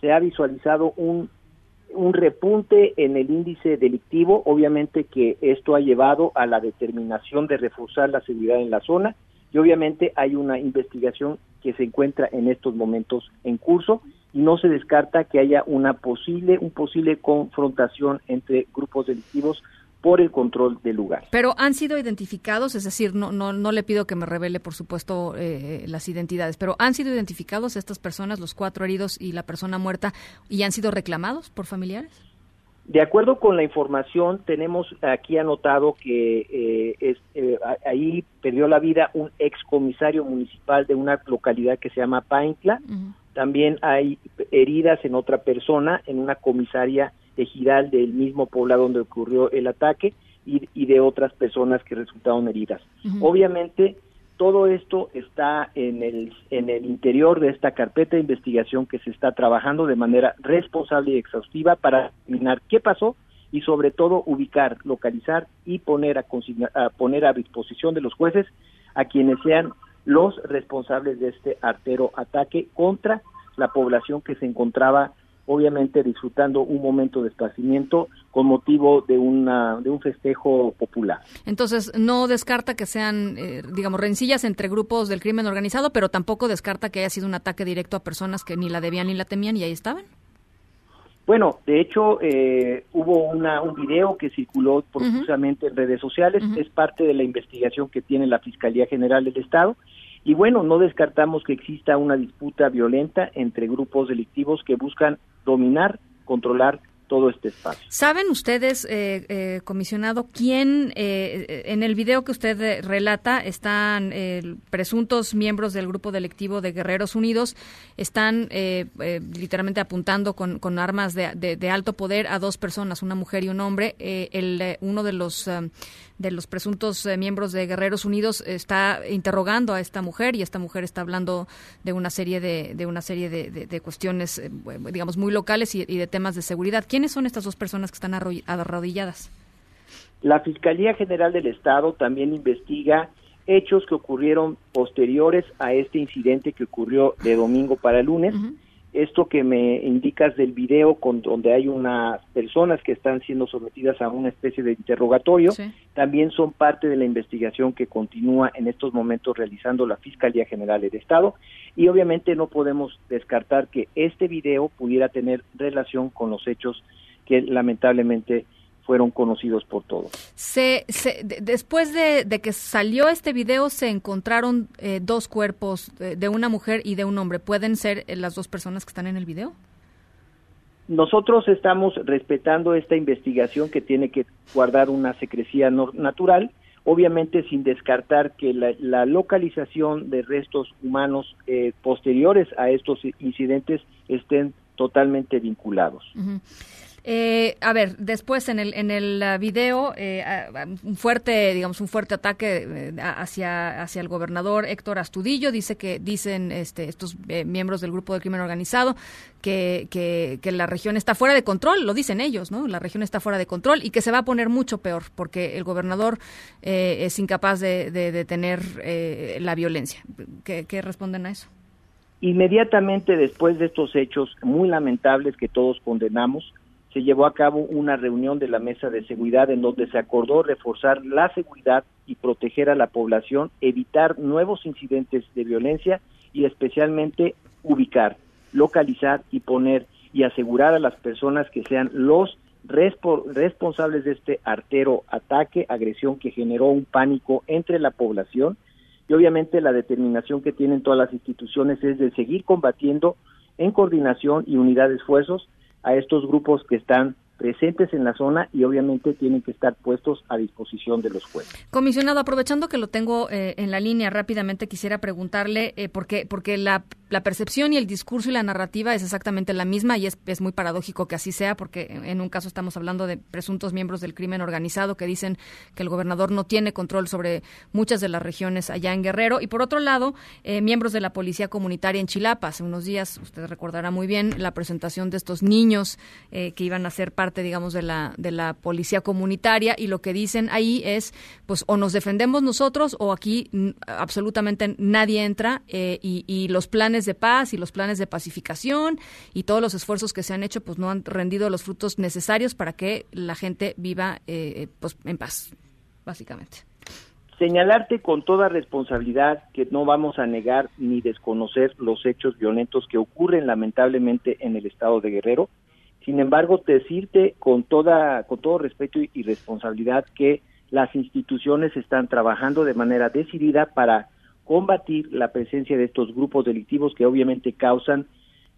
se ha visualizado un, un repunte en el índice delictivo. Obviamente que esto ha llevado a la determinación de reforzar la seguridad en la zona y obviamente hay una investigación que se encuentra en estos momentos en curso y no se descarta que haya una posible un posible confrontación entre grupos delictivos por el control del lugar. Pero han sido identificados, es decir, no no no le pido que me revele, por supuesto, eh, las identidades, pero han sido identificados estas personas, los cuatro heridos y la persona muerta, y han sido reclamados por familiares. De acuerdo con la información, tenemos aquí anotado que eh, es, eh, ahí perdió la vida un excomisario municipal de una localidad que se llama Paintla. También hay heridas en otra persona, en una comisaria ejidal del mismo poblado donde ocurrió el ataque y, y de otras personas que resultaron heridas. Obviamente, todo esto está en el, en el interior de esta carpeta de investigación que se está trabajando de manera responsable y exhaustiva para determinar qué pasó y sobre todo ubicar, localizar y poner a, consigna- a poner a disposición de los jueces a quienes sean los responsables de este artero ataque contra la población que se encontraba obviamente disfrutando un momento de esparcimiento con motivo de una de un festejo popular. Entonces, no descarta que sean, eh, digamos, rencillas entre grupos del crimen organizado, pero tampoco descarta que haya sido un ataque directo a personas que ni la debían ni la temían y ahí estaban. Bueno, de hecho, eh, hubo una, un video que circuló profusamente en redes sociales, es parte de la investigación que tiene la Fiscalía General del Estado. Y bueno, no descartamos que exista una disputa violenta entre grupos delictivos que buscan dominar, controlar todo este espacio. ¿Saben ustedes, eh, eh, comisionado, quién eh, en el video que usted eh, relata están eh, presuntos miembros del grupo delictivo de Guerreros Unidos, están eh, eh, literalmente apuntando con, armas de, alto poder a dos personas, una mujer y un hombre. Eh, el, eh, uno de los eh, de los presuntos eh, miembros de Guerreros Unidos está interrogando a esta mujer y esta mujer está hablando de una serie de, de una serie de, de- de cuestiones, eh, digamos, muy locales y, y de temas de seguridad. ¿Quiénes son estas dos personas que están arro- arrodilladas? La Fiscalía General del Estado también investiga hechos que ocurrieron posteriores a este incidente que ocurrió de domingo para lunes. Esto que me indicas del video con donde hay unas personas que están siendo sometidas a una especie de interrogatorio, también son parte de la investigación que continúa en estos momentos realizando la Fiscalía General del Estado. Y obviamente no podemos descartar que este video pudiera tener relación con los hechos que lamentablemente fueron conocidos por todos. Se, se- de- después de, de que salió este video, se encontraron eh, dos cuerpos eh, de una mujer y de un hombre. ¿Pueden ser eh, las dos personas que están en el video? Nosotros estamos respetando esta investigación que tiene que guardar una secrecía no- natural, obviamente sin descartar que la, la localización de restos humanos eh, posteriores a estos incidentes estén totalmente vinculados. Ujú. Eh, a ver, después en el en el ah, video eh, ah, ah, un fuerte, digamos, un fuerte ataque eh, hacia hacia el gobernador Héctor Astudillo dice que dicen este estos eh, miembros del grupo de crimen organizado que, que que la región está fuera de control, lo dicen ellos, ¿no? La región está fuera de control y que se va a poner mucho peor porque el gobernador eh, es incapaz de, de detener la violencia. ¿Qué, ¿Qué responden a eso? Inmediatamente después de estos hechos muy lamentables que todos condenamos, se llevó a cabo una reunión de la mesa de seguridad en donde se acordó reforzar la seguridad y proteger a la población, evitar nuevos incidentes de violencia y especialmente ubicar, localizar y poner y asegurar a las personas que sean los respo- responsables de este artero ataque, agresión que generó un pánico entre la población. Y obviamente la determinación que tienen todas las instituciones es de seguir combatiendo en coordinación y unidad de esfuerzos a estos grupos que están presentes en la zona y obviamente tienen que estar puestos a disposición de los jueces. Comisionado, aprovechando que lo tengo eh, en la línea rápidamente, quisiera preguntarle, eh, porque, porque la, percepción y el discurso y la narrativa es exactamente la misma y es, es muy paradójico que así sea, porque en en un caso estamos hablando de presuntos miembros del crimen organizado que dicen que el gobernador no tiene control sobre muchas de las regiones allá en Guerrero, y por otro lado, eh, miembros de la policía comunitaria en Chilapa. Hace unos días, usted recordará muy bien la presentación de estos niños eh, que iban a ser parte, digamos, de la, de la policía comunitaria, y lo que dicen ahí es, pues, o nos defendemos nosotros o aquí absolutamente nadie entra eh, y, y los planes de paz y los planes de pacificación y todos los esfuerzos que se han hecho, pues, no han rendido los frutos necesarios para que la gente viva, eh, pues, en paz, básicamente. Señalarte con toda responsabilidad que no vamos a negar ni desconocer los hechos violentos que ocurren lamentablemente en el estado de Guerrero. Sin embargo, decirte con toda con todo respeto y, responsabilidad que las instituciones están trabajando de manera decidida para combatir la presencia de estos grupos delictivos que obviamente causan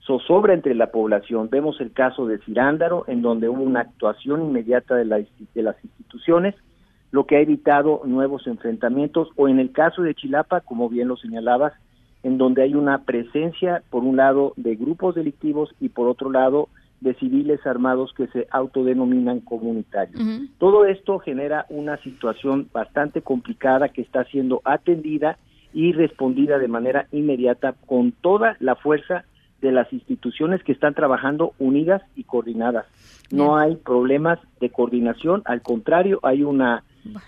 zozobra entre la población. Vemos el caso de Cirándaro, en donde hubo una actuación inmediata de, de las instituciones, lo que ha evitado nuevos enfrentamientos, o en el caso de Chilapa, como bien lo señalabas, en donde hay una presencia, por un lado, de grupos delictivos y por otro lado, de civiles armados que se autodenominan comunitarios. Todo esto genera una situación bastante complicada que está siendo atendida y respondida de manera inmediata con toda la fuerza de las instituciones que están trabajando unidas y coordinadas. No hay problemas de coordinación, al contrario, hay una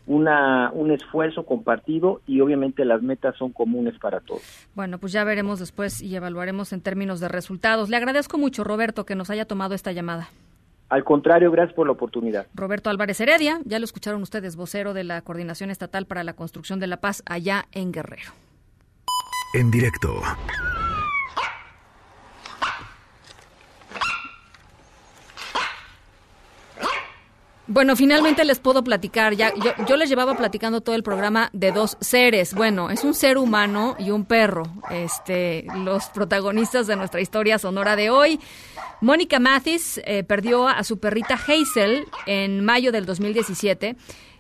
una un esfuerzo compartido y obviamente las metas son comunes para todos. Bueno, pues ya veremos después y evaluaremos en términos de resultados. Le agradezco mucho, Roberto, que nos haya tomado esta llamada. Al contrario, gracias por la oportunidad. Roberto Álvarez Heredia, ya lo escucharon ustedes, vocero de la Coordinación Estatal para la Construcción de la Paz allá en Guerrero. En directo. Bueno, finalmente les puedo platicar. Ya, yo, les llevaba platicando todo el programa de dos seres. Bueno, es un ser humano y un perro. Este, los protagonistas de nuestra historia sonora de hoy. Mónica Mathis eh, perdió a su perrita Hazel en mayo del 2017.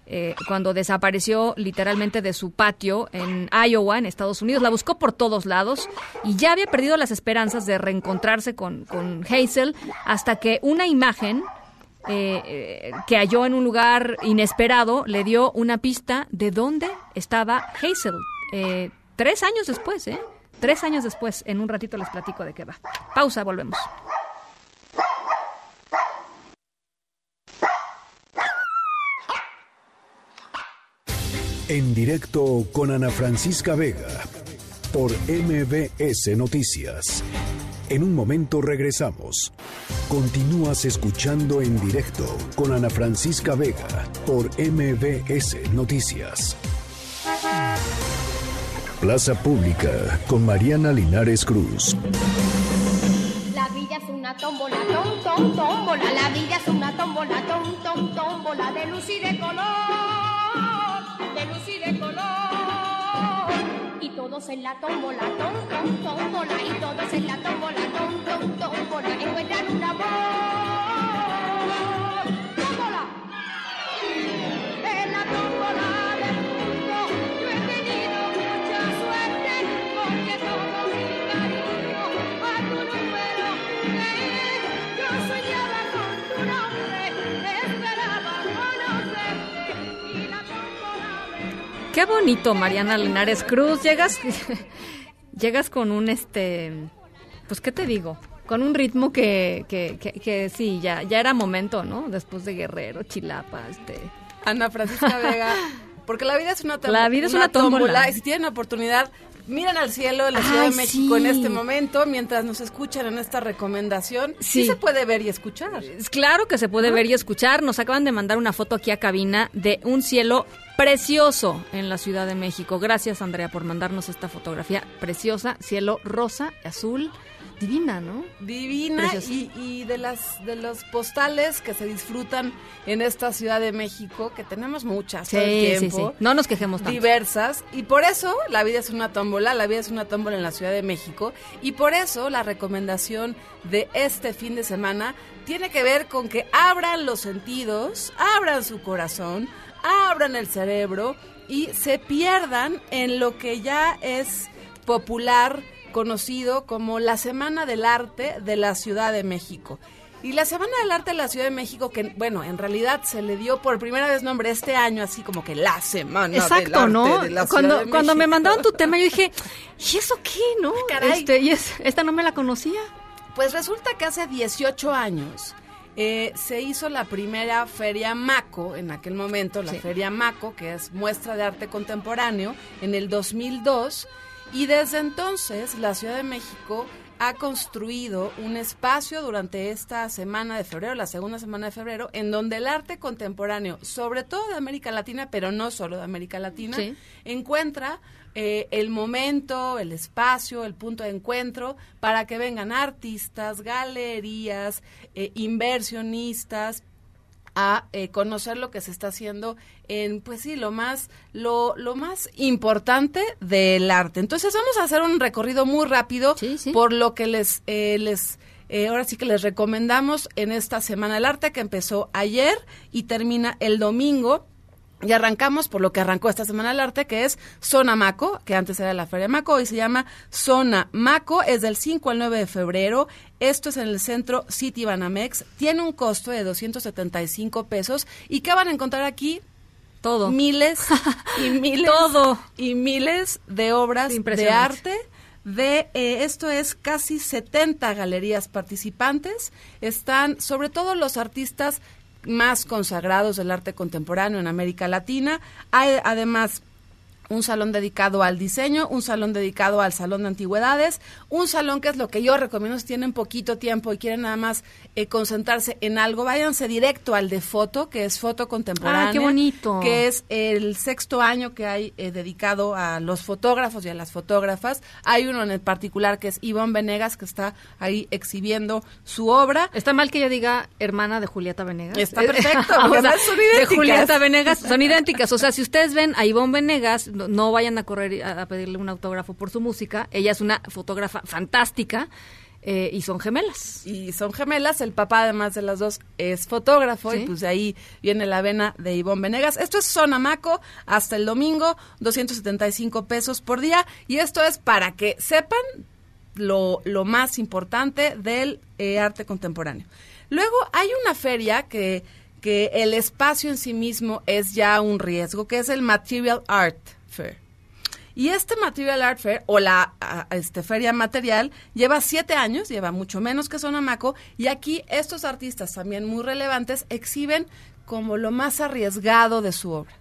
Eh, cuando desapareció literalmente de su patio en Iowa, en Estados Unidos. La buscó por todos lados y ya había perdido las esperanzas de reencontrarse con, con Hazel hasta que una imagen eh, que halló en un lugar inesperado le dio una pista de dónde estaba Hazel. Eh, tres años después, ¿eh? Tres años después. En un ratito les platico de qué va. Pausa, volvemos. En directo con Ana Francisca Vega por MBS Noticias. En un momento regresamos. Continúas escuchando en directo con Ana Francisca Vega por MBS Noticias. Plaza Pública con Mariana Linares Cruz. La vida es una tómbola, tom, tom, tómbola. La vida es una tómbola, tom, tom, tómbola. De luz y de color, de luz y de color. Y todos en la tómbola, tom, tom, tómbola. Y todos en la tómbola, tom, tom, tómbola. Encuentran un amor. Tómbola. En la tómbola Qué bonito, Mariana Linares Cruz. Llegas, llegas con un este, pues qué te digo, con un ritmo que, que, que, que sí, ya, ya era momento, ¿no? Después de Guerrero, Chilapa, este. Ana Francisca Vega, porque la vida es una tómbola. La vida es una tómbola. Y si tienen oportunidad, miren al cielo de la Ciudad de México en este momento, mientras nos escuchan en esta recomendación. Sí, Sí. se puede ver y escuchar. Claro que se puede ver y escuchar. Nos acaban de mandar una foto aquí a cabina de un cielo precioso en la Ciudad de México. Gracias, Andrea, por mandarnos esta fotografía preciosa. Cielo rosa, azul, divina, ¿no? Divina y, y de las de los postales que se disfrutan en esta Ciudad de México, que tenemos muchas todo el Sí, sí, tiempo. sí. No nos quejemos tanto. diversas y por eso la vida es una tómbola, la vida es una tómbola en la Ciudad de México y por eso la recomendación de este fin de semana tiene que ver con que abran los sentidos, abran su corazón, abran el cerebro y se pierdan en lo que ya es popular, conocido como la Semana del Arte de la Ciudad de México. Y la Semana del Arte de la Ciudad de México, que bueno, en realidad se le dio por primera vez nombre este año, así como que la Semana del Exacto, Arte ¿no? de la Ciudad Cuando, de cuando me mandaron tu tema, yo dije, ¿y eso qué, no? caray. Este, y es, esta no me la conocía. Pues resulta que hace 18 años eh, se hizo la primera Feria Maco, en aquel momento, la Feria Maco, que es muestra de arte contemporáneo, en el 2002. Y desde entonces la Ciudad de México ha construido un espacio durante esta semana de febrero, la segunda semana de febrero, en donde el arte contemporáneo, sobre todo de América Latina, pero no solo de América Latina, Sí. encuentra eh, el momento, el espacio, el punto de encuentro para que vengan artistas, galerías, eh, inversionistas, a eh, conocer lo que se está haciendo en pues sí lo más lo, lo más importante del arte. Entonces vamos a hacer un recorrido muy rápido por lo que les eh, les eh, ahora sí que les recomendamos en esta semana. Del arte que empezó ayer y termina el domingo y arrancamos por lo que arrancó esta Semana del Arte, que es Zona Maco, que antes era la Feria Maco, hoy se llama Zona Maco, es del 5 al 9 de febrero. Esto es en el centro City Banamex. Tiene un costo de 275 pesos. ¿Y qué van a encontrar aquí? Todo. Miles y miles. Todo. Y miles de obras de arte de eh, esto es casi 70 galerías participantes. Están sobre todo los artistas más consagrados del arte contemporáneo en América Latina. Hay además un salón dedicado al diseño, un salón dedicado al salón de antigüedades, un salón que es lo que yo recomiendo si tienen poquito tiempo y quieren nada más eh, concentrarse en algo, váyanse directo al de foto, que es foto contemporánea. Ah, qué bonito. Que es el sexto año que hay eh, dedicado a los fotógrafos y a las fotógrafas. Hay uno en el particular que es Ivonne Venegas, que está ahí exhibiendo su obra. Está mal que yo diga hermana de Julieta Venegas. Está perfecto, O sea, son De idénticas. Julieta Venegas son idénticas. O sea, si ustedes ven a Ivonne Venegas, no, no vayan a correr a, a pedirle un autógrafo por su música. Ella es una fotógrafa fantástica eh, y son gemelas. y son gemelas. El papá, además de las dos, es fotógrafo Sí. y pues de ahí viene la vena de Ivonne Venegas. Esto es Sonamaco hasta el domingo, 275 pesos por día. Y esto es para que sepan lo, lo más importante del eh, arte contemporáneo. Luego hay una feria que, que el espacio en sí mismo es ya un riesgo, que es el Material Art Fair. Y este Material Art Fair, o la este, feria material, lleva siete años, lleva mucho menos que Sonamaco, y aquí estos artistas también muy relevantes exhiben como lo más arriesgado de su obra.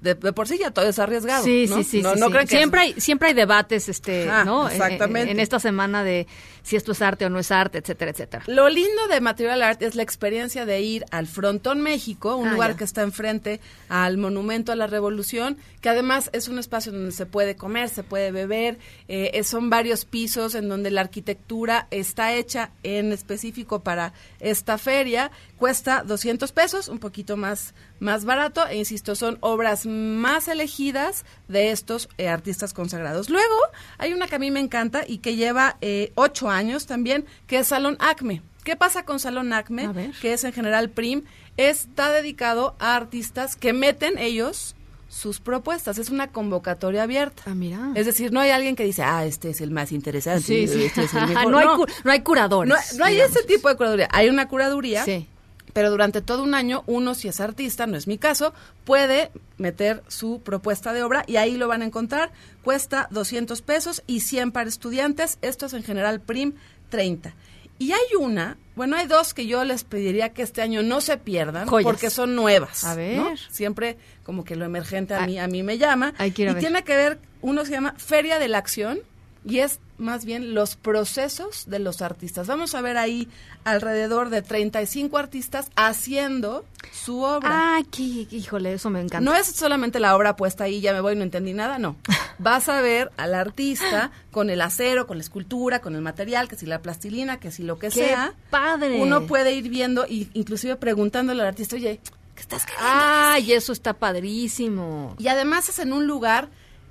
De, de por sí ya todo es arriesgado. Sí, ¿no? sí, sí. No, sí, no siempre hay siempre hay debates, este, ¿no? En- exactamente. En, en esta semana de si esto es arte o no es arte, etcétera, etcétera. Lo lindo de Material Art es la experiencia de ir al Frontón México, un Ah, lugar ya. que está enfrente al Monumento a la Revolución, que además es un espacio donde se puede comer, se puede beber, eh, son varios pisos en donde la arquitectura está hecha en específico para esta feria, cuesta 200 pesos, un poquito más, más barato, e insisto, son obras más elegidas de estos eh, artistas consagrados. Luego, hay una que a mí me encanta y que lleva eh, ocho años también, que es Salón Acme. ¿Qué pasa con Salón Acme? Que es en general PRIM, está dedicado a artistas que meten ellos sus propuestas. Es una convocatoria abierta. Ah, mira. Es decir, no hay alguien que dice, ah, este es el más interesante. Sí, sí. este es el mejor. no, hay cu- no hay curadores. No, no hay ese tipo de curaduría. Hay una curaduría. Sí. Pero durante todo un año, uno, si es artista, no es mi caso, puede meter su propuesta de obra y ahí lo van a encontrar. Cuesta 200 pesos y 100 para estudiantes. Esto es en general PRIM 30. Y hay una, bueno, hay dos que yo les pediría que este año no se pierdan Joyas. porque son nuevas. A ver. ¿no? Siempre como que lo emergente a mí, a mí me llama. quiero y ver. tiene que ver, uno se llama Feria de la Acción y es más bien los procesos de los artistas. Vamos a ver ahí alrededor de 35 artistas haciendo su obra. Ah, qué, híjole, eso me encanta. No es solamente la obra puesta ahí, ya me voy, no entendí nada, no. Vas a ver al artista con el acero, con la escultura, con el material, que si la plastilina, que si lo que ¡Qué sea. padre! Uno puede ir viendo y inclusive preguntándole al artista, oye, ¿qué estás queriendo Ay, eso está padrísimo. y además es en un lugar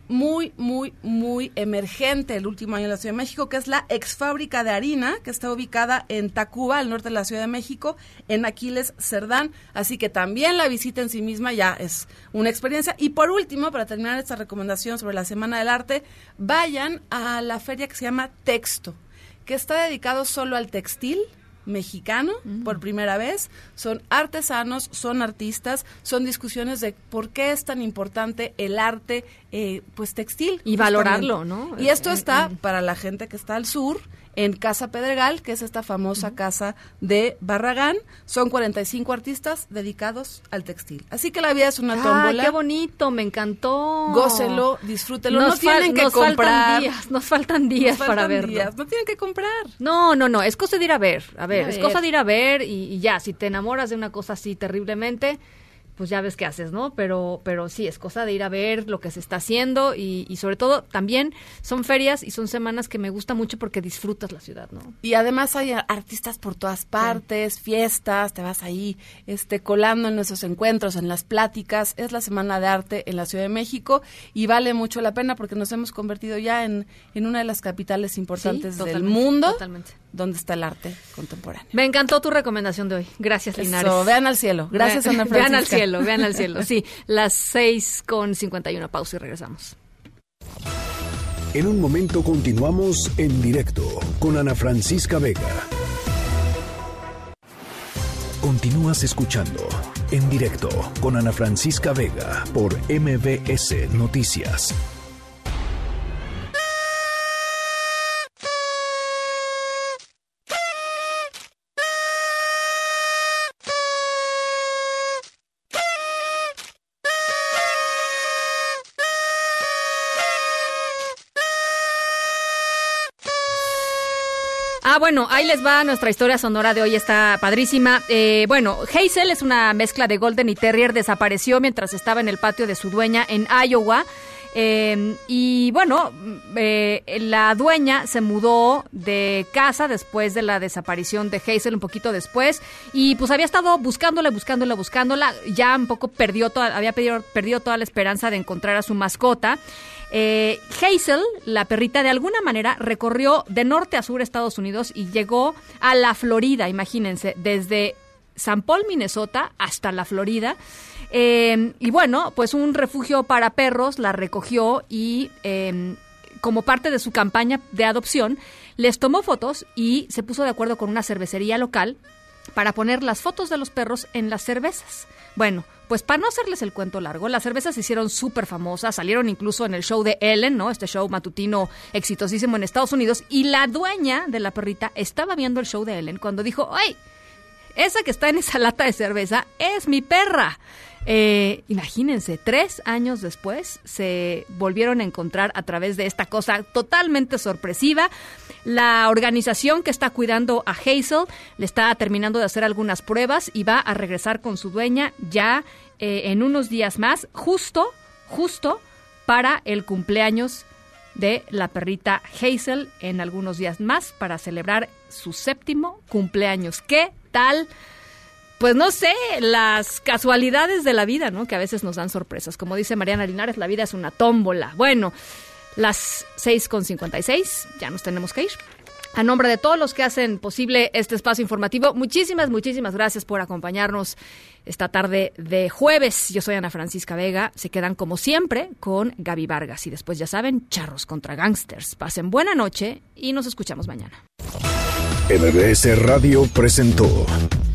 muy, muy, muy emergente el último año en la Ciudad de México, que es la ex fábrica de harina, que está ubicada en Tacuba, al norte de la Ciudad de México, en Aquiles Cerdán. Así que también la visita en sí misma ya es una experiencia. Y por último, para terminar esta recomendación sobre la Semana del Arte, vayan a la feria que se llama Texto, que está dedicado solo al textil mexicano por primera vez. Son artesanos, son artistas, son discusiones de por qué es tan importante el arte eh, pues textil. Y valorarlo, ¿no? Y esto En- está para la gente que está al sur, en Casa Pedregal, que es esta famosa casa de Barragán. Son 45 artistas dedicados al textil. Así que la vida es una tómbola. qué bonito, me encantó. Gócelo, disfrútelo. Nos no tienen que nos comprar. Faltan días, nos faltan días Nos para faltan verlo. días, No tienen que comprar. No, no, no, es cosa de ir a ver. A ver, A es ver. cosa de ir a ver y, y ya, si te enamoras de una cosa así terriblemente, pues ya ves qué haces, ¿no? Pero, pero sí, es cosa de ir a ver lo que se está haciendo y, y sobre todo también son ferias y son semanas que me gusta mucho porque disfrutas la ciudad, ¿no? Y además hay artistas por todas partes, fiestas, te vas ahí este colando en esos encuentros, en las pláticas. Es la Semana de Arte en la Ciudad de México y vale mucho la pena porque nos hemos convertido ya en, en una de las capitales importantes del mundo totalmente. donde está el arte contemporáneo. Me encantó tu recomendación de hoy. Gracias, Eso, Linares. vean al cielo. Gracias, Ana Vean al Francisca. Vean al cielo. Sí, las 6 con 51. Pausa y regresamos. En un momento continuamos en directo con Ana Francisca Vega. Continúas escuchando en directo con Ana Francisca Vega por MBS Noticias. Bueno, ahí les va nuestra historia sonora de hoy, está padrísima. Eh, bueno, Hazel es una mezcla de Golden y Terrier, desapareció mientras estaba en el patio de su dueña en Iowa. Eh, y bueno, mm, eh, la dueña se mudó de casa después de la desaparición de Hazel, un poquito después, y pues había estado buscándola, buscándola, buscándola, ya un poco perdió toda, había perdido, toda la esperanza de encontrar a su mascota. Eh, Hazel, la perrita, de alguna manera recorrió de norte a sur Estados Unidos y llegó a la Florida, imagínense, desde San Paul, Minnesota, hasta la Florida. Eh, y bueno, pues un refugio para perros la recogió y eh, como parte de su campaña de adopción, les tomó fotos y se puso de acuerdo con una cervecería local para poner las fotos de los perros en las cervezas. Bueno, pues para no hacerles el cuento largo, las cervezas se hicieron súper famosas, salieron incluso en el show de Ellen, ¿no? Este show matutino exitosísimo en Estados Unidos, y la dueña de la perrita estaba viendo el show de Ellen cuando dijo, ¡ay! Esa que está en esa lata de cerveza es mi perra. Eh, imagínense, tres años después se volvieron a encontrar a través de esta cosa totalmente sorpresiva. La organización que está cuidando a Hazel le está terminando de hacer algunas pruebas y va a regresar con su dueña ya eh, en unos días más, justo, justo para el cumpleaños de la perrita Hazel en algunos días más para celebrar su séptimo cumpleaños. ¿Qué tal? Pues no sé, las casualidades de la vida, ¿no? Que a veces nos dan sorpresas. Como dice Mariana Linares, la vida es una tómbola. Bueno, las 6.56, ya nos tenemos que ir. A nombre de todos los que hacen posible este espacio informativo, muchísimas, muchísimas gracias por acompañarnos esta tarde de jueves. Yo soy Ana Francisca Vega. Se quedan como siempre con Gaby Vargas. Y después, ya saben, charros contra gangsters. Pasen buena noche y nos escuchamos mañana. MBS Radio presentó